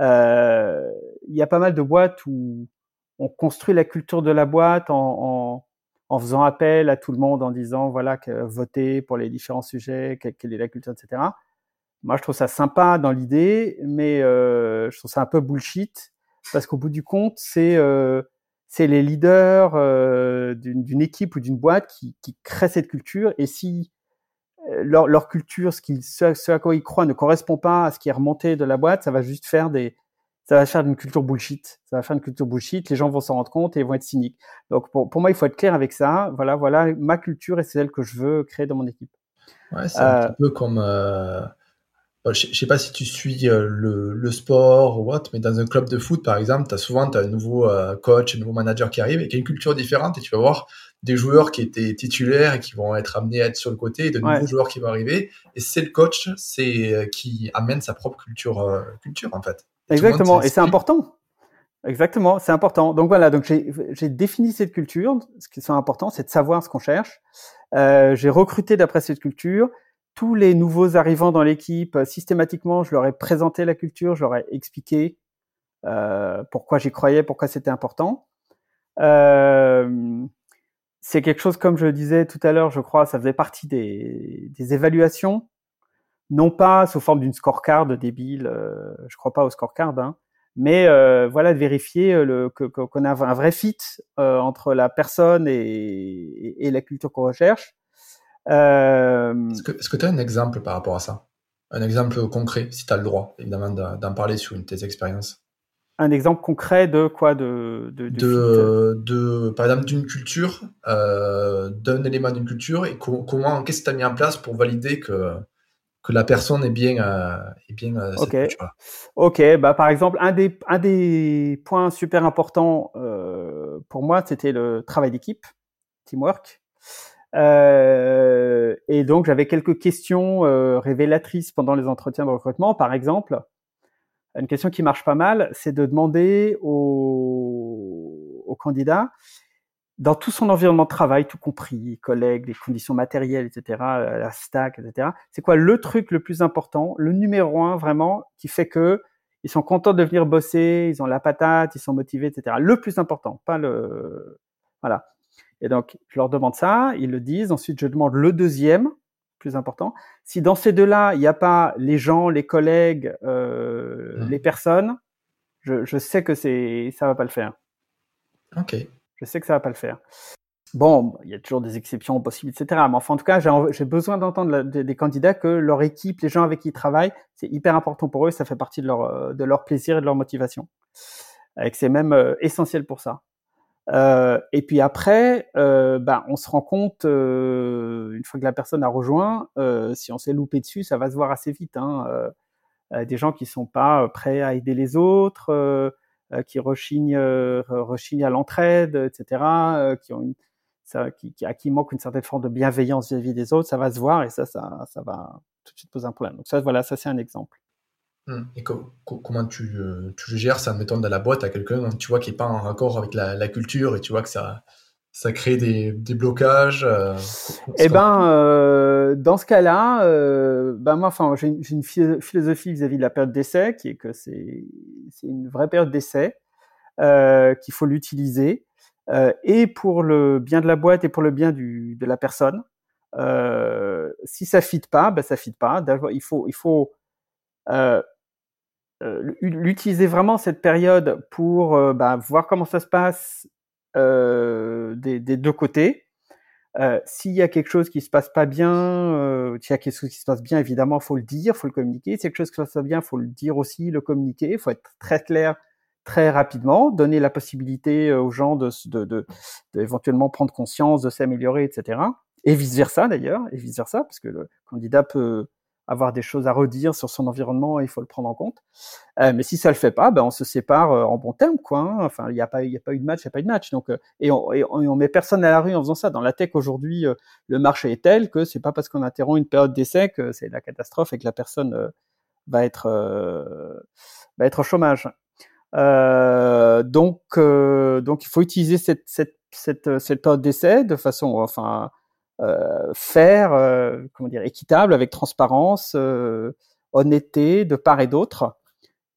Euh, il y a pas mal de boîtes où on construit la culture de la boîte en, faisant appel à tout le monde en disant voilà que votez pour les différents sujets, quelle, est la culture, etc. Moi, je trouve ça sympa dans l'idée, mais euh, je trouve ça un peu bullshit parce qu'au bout du compte, c'est euh, c'est les leaders euh, d'une équipe ou d'une boîte qui, qui créent cette culture. Et si euh, leur, leur culture, ce, ce, à quoi ils croient ne correspond pas à ce qui est remonté de la boîte, ça va juste faire des, ça va faire une culture bullshit. Ça va faire une culture bullshit. Les gens vont s'en rendre compte et vont être cyniques. Donc pour, pour moi, il faut être clair avec ça. Voilà, voilà ma culture et c'est celle que je veux créer dans mon équipe. Ouais, c'est un euh, peu comme. Euh, je, sais pas si tu suis le, le, sport ou autre, mais dans un club de foot, par exemple, tu as souvent as un nouveau coach, un nouveau manager qui arrive et qui a une culture différente et tu vas voir des joueurs qui étaient titulaires et qui vont être amenés à être sur le côté et de nouveaux joueurs qui vont arriver. Et c'est le coach c'est euh, qui amène sa propre culture, euh, culture en fait. Exactement, et c'est important. Exactement, c'est important. Donc voilà, donc j'ai défini cette culture. Ce qui est important, c'est de savoir ce qu'on cherche. Euh, j'ai recruté d'après cette culture. Tous les nouveaux arrivants dans l'équipe, euh, systématiquement, je leur ai présenté la culture, je leur ai expliqué euh, pourquoi j'y croyais, pourquoi c'était important. Euh, c'est quelque chose, comme je le disais tout à l'heure, je crois, ça faisait partie des, des évaluations, non pas sous forme d'une scorecard débile, euh, je crois pas au scorecard, hein, mais euh, voilà, de vérifier euh, le, que, qu'on a un vrai fit euh, entre la personne et, et, la culture qu'on recherche. Est-ce que tu as un exemple par rapport à ça? Un exemple concret, si tu as le droit, évidemment, d'en parler sur une de tes expériences? Un exemple concret de quoi? De de, de, de, par exemple d'une culture euh, d'un élément d'une culture et comment qu'est-ce que tu as mis en place pour valider que que la personne est bien euh, est bien euh, okay. ok bah par exemple un des un des points super importants euh, pour moi c'était le travail d'équipe teamwork. Euh, et donc j'avais quelques questions euh, révélatrices pendant les entretiens de recrutement. Par exemple une question qui marche pas mal, c'est de demander au, au, candidat, dans tout son environnement de travail, tout compris, collègues, les conditions matérielles, etc., la stack, etc., c'est quoi le truc le plus important, le numéro un vraiment, qui fait que ils sont contents de venir bosser, ils ont la patate, ils sont motivés, etc. Le plus important, pas le... Voilà. Et donc, je leur demande ça, ils le disent. Ensuite, je demande le deuxième, plus important. Si dans ces deux-là, il n'y a pas les gens, les collègues, euh, mmh. les personnes, je, je, sais que c'est ça va pas le faire. Ok. Je sais que ça va pas le faire. Bon, il y a toujours des exceptions possibles, etc. Mais enfin, en tout cas, j'ai besoin d'entendre des, candidats que leur équipe, les gens avec qui ils travaillent, c'est hyper important pour eux, ça fait partie de leur, de leur plaisir et de leur motivation. Et que c'est même euh, essentiel pour ça. Euh, et puis après, euh, bah, on se rend compte, euh, une fois que la personne a rejoint, euh, si on s'est loupé dessus, ça va se voir assez vite. Hein, euh, des gens qui sont pas prêts à aider les autres, qui rechignent, rechignent à l'entraide, etc., qui ont une, qui, à qui manque une certaine forme de bienveillance vis-à-vis des autres, ça va se voir et ça, ça, ça va tout de suite poser un problème. Donc ça, voilà, ça c'est un exemple. Mmh. Et comment tu, euh, tu, gères ça, mettons, dans la boîte à quelqu'un, tu vois, qui n'est pas en raccord avec la, culture et tu vois que ça, ça crée des, des blocages euh, Eh ben, euh, dans ce cas-là, euh, ben moi, enfin, j'ai une, philosophie vis-à-vis -vis de la période d'essai, qui est que c'est une vraie période d'essai, qu'il faut l'utiliser, et pour le bien de la boîte et pour le bien du, de la personne. si ça fit pas, ben ça fit pas. Il faut, il faut l'utiliser vraiment cette période pour bah, voir comment ça se passe des, des, deux côtés. Euh, s'il y a quelque chose qui se passe pas bien, euh, s'il y a quelque chose qui se passe bien, évidemment, faut le dire, faut le communiquer. S'il y a quelque chose qui se passe pas bien, faut le dire aussi, le communiquer. Faut être très clair très rapidement, donner la possibilité aux gens de, de, de, de éventuellement prendre conscience, de s'améliorer, etc. Et vice versa d'ailleurs, et vice versa, parce que le candidat peut avoir des choses à redire sur son environnement, il faut le prendre en compte. Euh, mais si ça le fait pas, ben on se sépare euh, en bon terme, quoi. Hein. Enfin, il n'y a pas, il a pas eu de match, il n'y a pas eu de match. Donc, euh, et, on, et, on, met personne à la rue en faisant ça. Dans la tech aujourd'hui, le marché est tel que c'est pas parce qu'on interrompt une période d'essai que c'est la catastrophe et que la personne va être va être au chômage. donc, donc il faut utiliser cette, cette, cette, cette période d'essai de façon, enfin, euh, faire, euh, comment dire, équitable, avec transparence, euh, honnêteté de part et d'autre.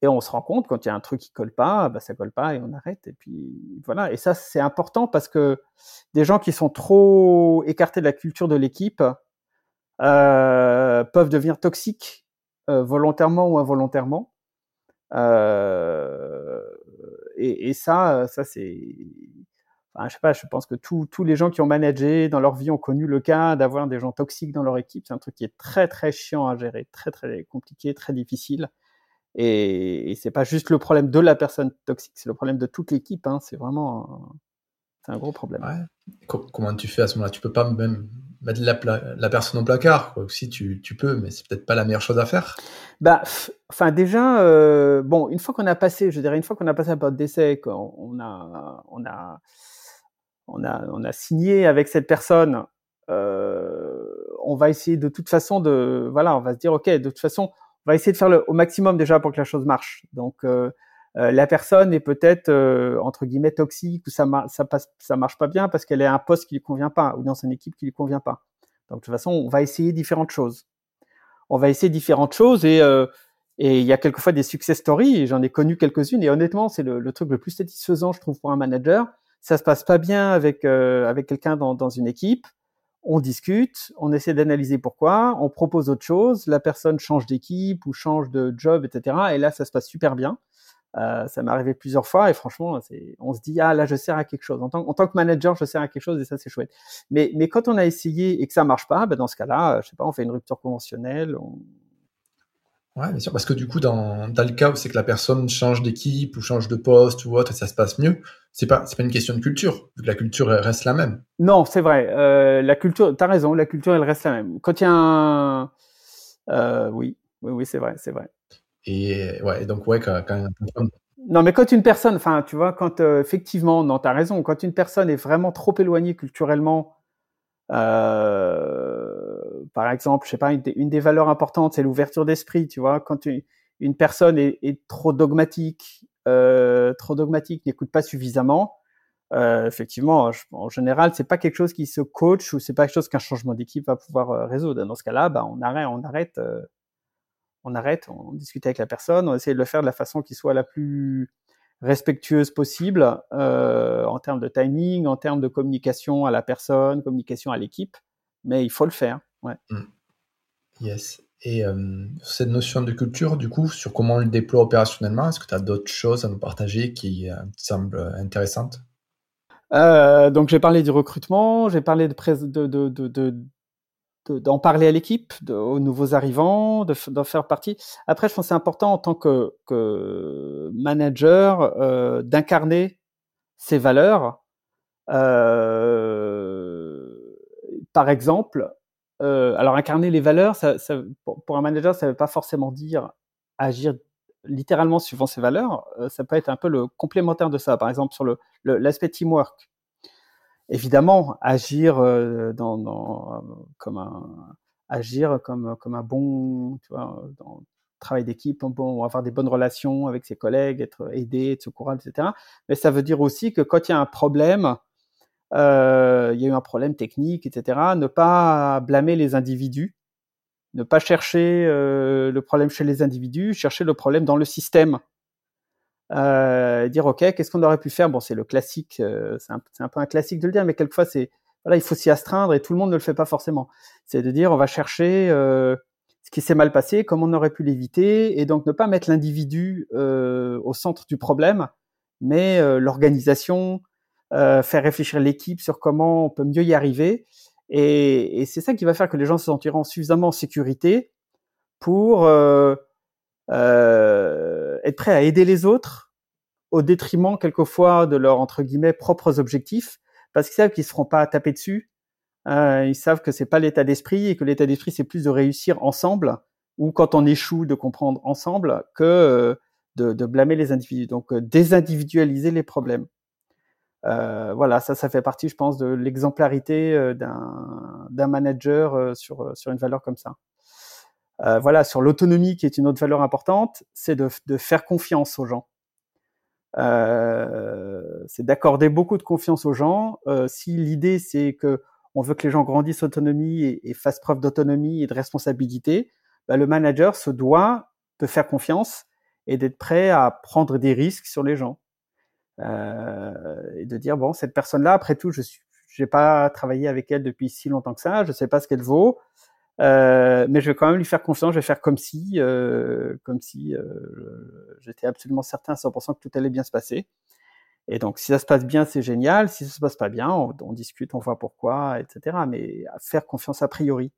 Et on se rend compte quand il y a un truc qui colle pas, bah ça colle pas et on arrête. Et puis voilà. Et ça c'est important parce que des gens qui sont trop écartés de la culture de l'équipe euh, peuvent devenir toxiques euh, volontairement ou involontairement. Euh, et, et, ça, ça c'est Enfin, je sais pas, je pense que tous les gens qui ont managé dans leur vie ont connu le cas d'avoir des gens toxiques dans leur équipe. C'est un truc qui est très très chiant à gérer, très très compliqué, très difficile. Et, et c'est pas juste le problème de la personne toxique, c'est le problème de toute l'équipe. Hein. C'est vraiment c'est un gros problème. Ouais. Comment tu fais à ce moment-là? Tu peux pas même mettre la, la personne au placard. Quoi. Si tu, tu peux, mais c'est peut-être pas la meilleure chose à faire. Bah, enfin déjà, euh, bon, une fois qu'on a passé, je dirais une fois qu'on a passé un peu d'essai, qu'on a, on a on a, signé avec cette personne, euh, on va essayer de toute façon de, voilà, on va se dire, ok, de toute façon, on va essayer de faire le, au maximum déjà pour que la chose marche. Donc, euh, euh, la personne est peut-être entre guillemets toxique ou ça, ça marche pas bien parce qu'elle est un poste qui lui convient pas ou dans une équipe qui lui convient pas. Donc, de toute façon, on va essayer différentes choses. On va essayer différentes choses et et il y a quelquefois des success stories, j'en ai connu quelques-unes, et honnêtement, c'est le, truc le plus satisfaisant, je trouve, pour un manager, ça se passe pas bien avec euh, avec quelqu'un dans, dans une équipe, on discute, on essaie d'analyser pourquoi, on propose autre chose, la personne change d'équipe ou change de job, etc. Et là, ça se passe super bien. Euh, ça m'est arrivé plusieurs fois et franchement, on se dit ah là je sers à quelque chose. En tant, en tant que manager, je sers à quelque chose et ça c'est chouette. Mais, mais quand on a essayé et que ça marche pas, ben dans ce cas-là, je sais pas, on fait une rupture conventionnelle, on, Ouais, bien sûr, parce que du coup, dans, dans le cas où c'est que la personne change d'équipe ou change de poste ou autre et ça se passe mieux, c'est pas, c'est pas une question de culture, vu que la culture reste la même. Non, c'est vrai. Euh, la culture, t'as raison, la culture, elle reste la même. Quand il y a un. Euh, oui, oui, oui, c'est vrai, c'est vrai. Et ouais, donc, ouais, quand, quand... Non, mais quand une personne, enfin, tu vois, quand euh, effectivement, non, t'as raison, quand une personne est vraiment trop éloignée culturellement, euh, par exemple, je sais pas, une, des valeurs importantes, c'est l'ouverture d'esprit. Tu vois, quand une, personne est, trop dogmatique, euh, trop dogmatique, n'écoute pas suffisamment, euh, effectivement, en général, c'est pas quelque chose qui se coach ou c'est pas quelque chose qu'un changement d'équipe va pouvoir euh, résoudre. Dans ce cas-là, bah, on arrête, on arrête, euh, on arrête, on discute avec la personne, on essaie de le faire de la façon qui soit la plus respectueuse possible euh, en termes de timing, en termes de communication à la personne, communication à l'équipe, mais il faut le faire. Ouais. Mm. Yes. Et euh, cette notion de culture, du coup, sur comment on le déploie opérationnellement, est-ce que tu as d'autres choses à nous partager qui euh, te semblent intéressantes? Euh, Donc, j'ai parlé du recrutement, j'ai parlé de, de, de, de d'en parler à l'équipe, aux nouveaux arrivants, d'en faire partie. Après, je pense que c'est important en tant que, que manager euh, d'incarner ses valeurs. Euh, par exemple, euh, alors incarner les valeurs, pour, un manager, ça ne veut pas forcément dire agir littéralement suivant ses valeurs. Euh, ça peut être un peu le complémentaire de ça. Par exemple, sur l'aspect teamwork évidemment, agir euh, comme un bon, travail d'équipe, bon, avoir des bonnes relations avec ses collègues, être aidé, être secourable, etc. Mais ça veut dire aussi que quand il y a un problème, euh, il y a eu un problème technique, etc. Ne pas blâmer les individus, ne pas chercher euh, le problème chez les individus, chercher le problème dans le système euh, dire ok, qu'est-ce qu'on aurait pu faire? Bon, c'est le classique, c'est un, peu un classique de le dire, mais quelquefois c'est voilà, il faut s'y astreindre et tout le monde ne le fait pas forcément. C'est de dire on va chercher ce qui s'est mal passé, comment on aurait pu l'éviter, et donc ne pas mettre l'individu au centre du problème, mais l'organisation, faire réfléchir l'équipe sur comment on peut mieux y arriver. Et, et c'est ça qui va faire que les gens se sentiront suffisamment en sécurité pour euh, être prêt à aider les autres au détriment quelquefois de leurs entre guillemets propres objectifs, parce qu'ils savent qu'ils se feront pas taper dessus. Euh, ils savent que c'est pas l'état d'esprit et que l'état d'esprit c'est plus de réussir ensemble ou quand on échoue de comprendre ensemble que de, de, blâmer les individus. Donc désindividualiser les problèmes. Euh, voilà, ça, ça fait partie, je pense, de l'exemplarité euh, d'un manager euh, sur, sur une valeur comme ça. Euh, voilà, sur l'autonomie, qui est une autre valeur importante, c'est de, de, faire confiance aux gens. c'est d'accorder beaucoup de confiance aux gens. si l'idée, c'est que on veut que les gens grandissent autonomie et, et fassent preuve d'autonomie et de responsabilité, bah, le manager se doit de faire confiance et d'être prêt à prendre des risques sur les gens. Euh, et de dire bon cette personne-là, après tout, je suis, j'ai pas travaillé avec elle depuis si longtemps que ça, je sais pas ce qu'elle vaut, euh, mais je vais quand même lui faire confiance, je vais faire comme si, euh, comme si j'étais absolument certain à 100% que tout allait bien se passer. Et donc, si ça se passe bien, c'est génial. Si ça se passe pas bien, on, discute, on voit pourquoi, etc. Mais faire confiance a priori.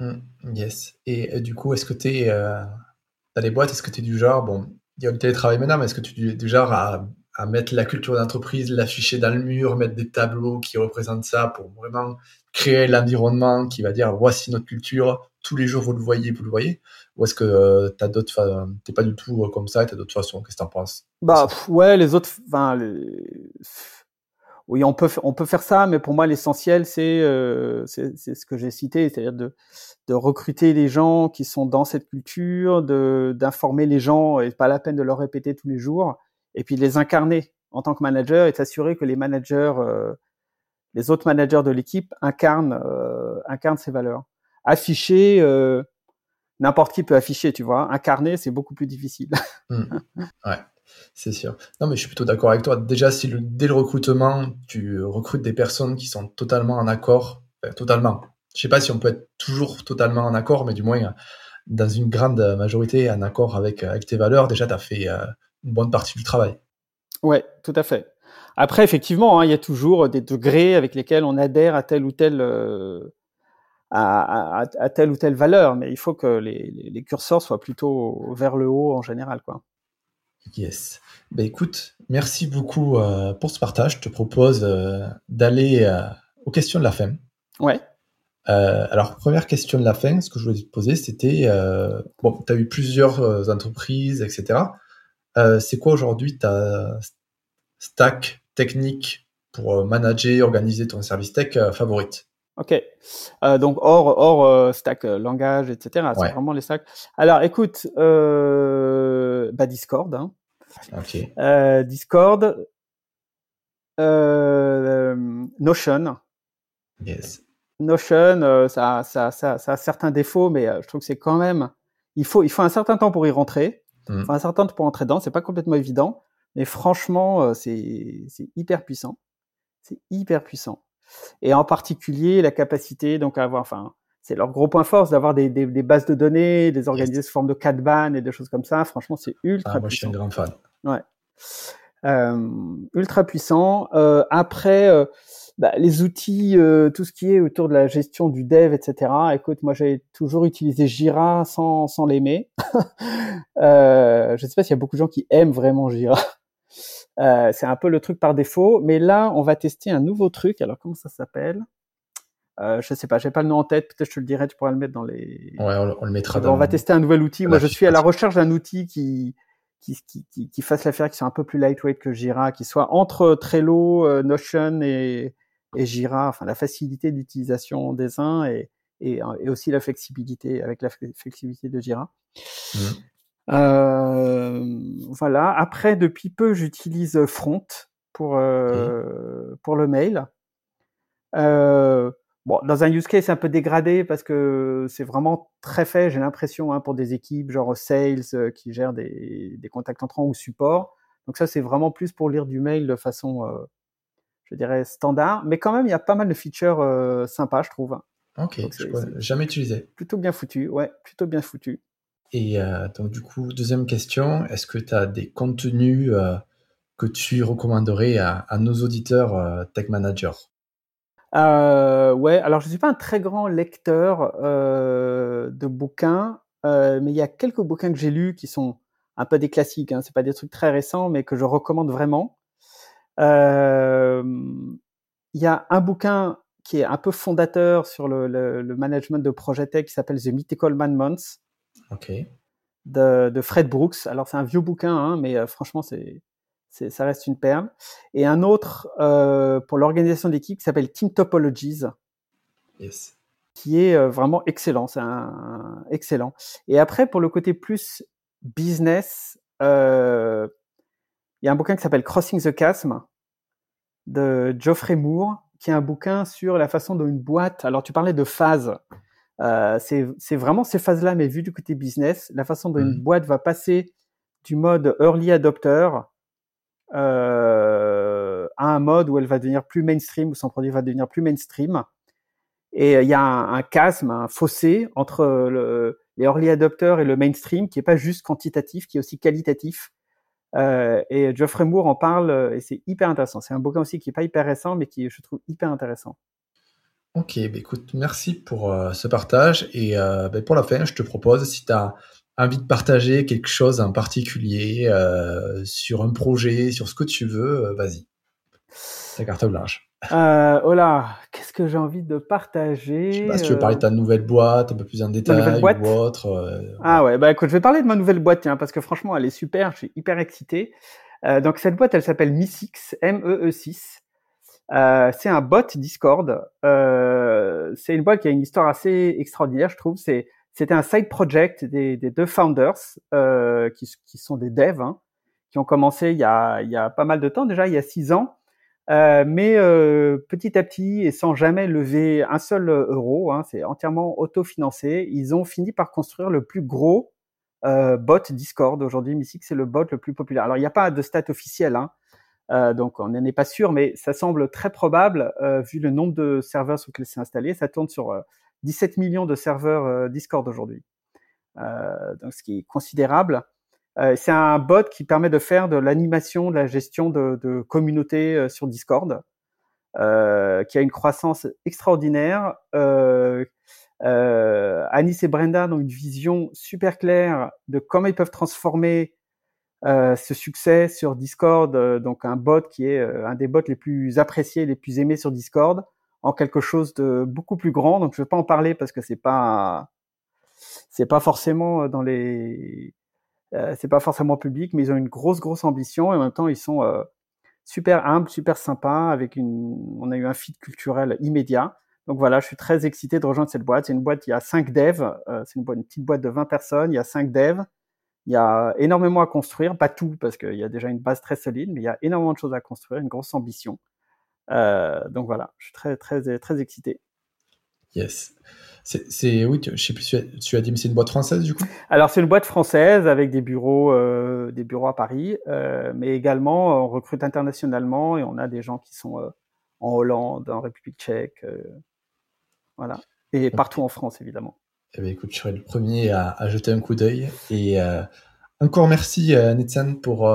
Mmh, yes. Et, du coup, est-ce que tu es dans les boîtes, est-ce que tu es du genre, bon, il y a le télétravail maintenant, mais est-ce que tu es du genre à, mettre la culture d'entreprise, l'afficher dans le mur, mettre des tableaux qui représentent ça pour vraiment créer l'environnement qui va dire voici notre culture, tous les jours vous le voyez, vous le voyez? Ou est-ce que euh, tu d'autres t'es pas du tout euh, comme ça et tu as d'autres façons? Qu'est-ce que tu en penses? Bah ouais, les autres. Enfin, Oui, on peut, on peut faire ça, mais pour moi, l'essentiel, c'est euh, ce que j'ai cité, c'est-à-dire de, de recruter les gens qui sont dans cette culture, d'informer les gens, et pas la peine de leur répéter tous les jours, et puis de les incarner en tant que manager et s'assurer que les managers, euh, les autres managers de l'équipe incarnent euh, incarnent ces valeurs. Afficher, euh, n'importe qui peut afficher, tu vois. Incarner, c'est beaucoup plus difficile. Mmh. Ouais. C'est sûr. Non, mais je suis plutôt d'accord avec toi. Déjà, si dès le recrutement, tu recrutes des personnes qui sont totalement en accord, totalement, je sais pas si on peut être toujours totalement en accord, mais du moins, dans une grande majorité, en accord avec, avec tes valeurs, déjà, tu as fait euh, une bonne partie du travail. Ouais, tout à fait. Après, effectivement, hein, il y a toujours des degrés avec lesquels on adhère à telle ou telle, euh, à, telle ou telle valeur, mais il faut que les, les, curseurs soient plutôt vers le haut en général, quoi. Yes. Ben écoute, merci beaucoup euh, pour ce partage. Je te propose euh, d'aller euh, aux questions de la fin. Ouais. Alors, première question de la fin, ce que je voulais te poser, c'était, bon, tu as eu plusieurs entreprises, etc. c'est quoi aujourd'hui ta stack technique pour manager, organiser ton service tech favorite? Ok. donc, hors, hors stack langage, etc. C'est vraiment les stacks. Alors, écoute, bah, Discord. Hein. Discord. Notion. Yes. Notion, euh, ça, ça, ça, ça, a certains défauts, mais euh, je trouve que c'est quand même. Il faut, il faut un certain temps pour y rentrer. Mm. Il faut un certain temps pour entrer dedans. C'est pas complètement évident, mais franchement, euh, c'est, c'est hyper puissant. C'est hyper puissant. Et en particulier, la capacité donc à avoir, enfin, c'est leur gros point fort, d'avoir des, des, des, bases de données, des organisées sous forme de Kanban et des choses comme ça. Franchement, c'est ultra ah, moi, puissant. je suis un grand fan. Ouais. Euh, ultra puissant. Euh, après, euh, bah, les outils, tout ce qui est autour de la gestion du dev, etc. Écoute, moi j'ai toujours utilisé Jira sans, sans l'aimer. *laughs* je ne sais pas s'il y a beaucoup de gens qui aiment vraiment Jira. Euh, c'est un peu le truc par défaut, mais là on va tester un nouveau truc. Alors comment ça s'appelle? Euh, Je sais pas, j'ai pas le nom en tête. Peut-être je te le dirai, tu pourras le mettre dans les. Ouais, on, le mettra. Dans... On va tester un nouvel outil. Moi je suis à la recherche d'un outil qui qui, qui, qui, qui fasse l'affaire, qui soit un peu plus lightweight que Jira, qui soit entre Trello, euh, Notion et, et Jira, enfin la facilité d'utilisation des uns et, et, et, aussi la flexibilité avec la flexibilité de Jira. Mmh. Euh, voilà. Après, depuis peu, j'utilise Front pour euh, mmh. pour le mail. Euh, bon, dans un use case un peu dégradé parce que c'est vraiment très fait. J'ai l'impression hein, pour des équipes genre sales euh, qui gèrent des, des contacts entrants ou support. Donc ça, c'est vraiment plus pour lire du mail de façon euh, je dirais, standard. Mais quand même, il y a pas mal de features euh, sympas, je trouve. Ok, je jamais utilisé. Plutôt bien foutu, ouais, plutôt bien foutu. Et euh, donc, du coup, deuxième question, est-ce que tu as des contenus euh, que tu recommanderais à, nos auditeurs euh, Tech Manager euh, Ouais, alors je ne suis pas un très grand lecteur de bouquins, mais il y a quelques bouquins que j'ai lus qui sont un peu des classiques, hein, c'est pas des trucs très récents, mais que je recommande vraiment. Il y a un bouquin qui est un peu fondateur sur le, le, management de projet tech qui s'appelle The Mythical Man Months. Ok. De, de Fred Brooks. Alors c'est un vieux bouquin, hein, mais euh, franchement c'est, ça reste une perle. Et un autre euh, pour l'organisation d'équipe qui s'appelle Team Topologies. Yes. Qui est euh, vraiment excellent, c'est un, excellent. Et après pour le côté plus business, il y a un bouquin qui s'appelle Crossing the Chasm de Geoffrey Moore qui est un bouquin sur la façon dont une boîte. Alors, tu parlais de phases. Euh, c'est vraiment ces phases-là, mais vu du côté business, la façon dont une mmh. boîte va passer du mode early adopter euh, à un mode où elle va devenir plus mainstream, où son produit va devenir plus mainstream. Et il y a un, un chasme, un fossé entre le, les early adopters et le mainstream qui est pas juste quantitatif, qui est aussi qualitatif. Euh, et Geoffrey Moore en parle euh, et c'est hyper intéressant. C'est un bouquin aussi qui est pas hyper récent, mais qui je trouve hyper intéressant. Ok, bah écoute, merci pour euh, ce partage. Et bah pour la fin, je te propose, si tu as envie de partager quelque chose en particulier sur un projet, sur ce que tu veux, vas-y. Ta carte blanche. Euh, oh là, qu'est-ce que j'ai envie de partager Je sais pas si tu veux parler de ta nouvelle boîte un peu plus en détail ou autre. Euh, ah ouais, bah écoute, je vais parler de ma nouvelle boîte, tiens, parce que franchement, elle est super, je suis hyper excité. Euh, donc cette boîte, elle s'appelle Mi6, M-E-E-6. Euh, c'est un bot Discord. Euh, c'est une boîte qui a une histoire assez extraordinaire, je trouve. C'est c'était un side project des, des deux founders euh, qui, qui, sont des devs, hein, qui ont commencé il y, a, il y a pas mal de temps déjà, il y a six ans. Euh, mais euh, petit à petit et sans jamais lever un seul euro, hein, c'est entièrement autofinancé, ils ont fini par construire le plus gros bot Discord aujourd'hui. Mystic, c'est le bot le plus populaire. Alors, il n'y a pas de stat officiel, hein, euh, donc on n'en est pas sûr, mais ça semble très probable vu le nombre de serveurs sur lesquels c'est installé. Ça tourne sur 17 millions de serveurs Discord aujourd'hui, donc ce qui est considérable. Euh, c'est un bot qui permet de faire de l'animation, de la gestion de, de communautés euh, sur Discord, euh, qui a une croissance extraordinaire. Euh, Anis et Brenda ont une vision super claire de comment ils peuvent transformer ce succès sur Discord, donc un bot qui est un des bots les plus appréciés, les plus aimés sur Discord, en quelque chose de beaucoup plus grand. Donc je ne vais pas en parler parce que c'est pas c'est pas forcément dans les euh, c'est pas forcément public, mais ils ont une grosse, grosse ambition et en même temps, ils sont euh, super humbles, super sympas. Avec une, on a eu un feed culturel immédiat. Donc voilà, je suis très excité de rejoindre cette boîte. C'est une boîte, il y a cinq devs. Euh, c'est une, une, petite boîte de 20 personnes. Il y a cinq devs. Il y a énormément à construire, pas tout parce qu'il y a déjà une base très solide, mais il y a énormément de choses à construire, une grosse ambition. Euh, donc voilà, je suis très très très excité. Yes. C'est oui, je sais plus. Tu as dit, mais c'est une boîte française du coup? Alors c'est une boîte française avec des bureaux, euh, des bureaux à Paris, euh, mais également on recrute internationalement et on a des gens qui sont euh, en Hollande, en République Tchèque, voilà, et partout en France évidemment. Eh bien, écoute, je serai le premier à, jeter un coup d'œil et euh, encore merci Netsan pour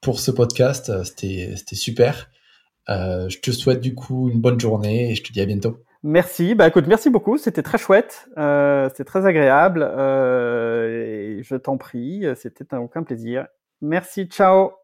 pour ce podcast, c'était c'était super. je te souhaite du coup une bonne journée et je te dis à bientôt. Merci. Bah écoute, merci beaucoup. C'était très chouette. Euh, c'était très agréable. Euh, je t'en prie. C'était un aucun plaisir. Merci. Ciao.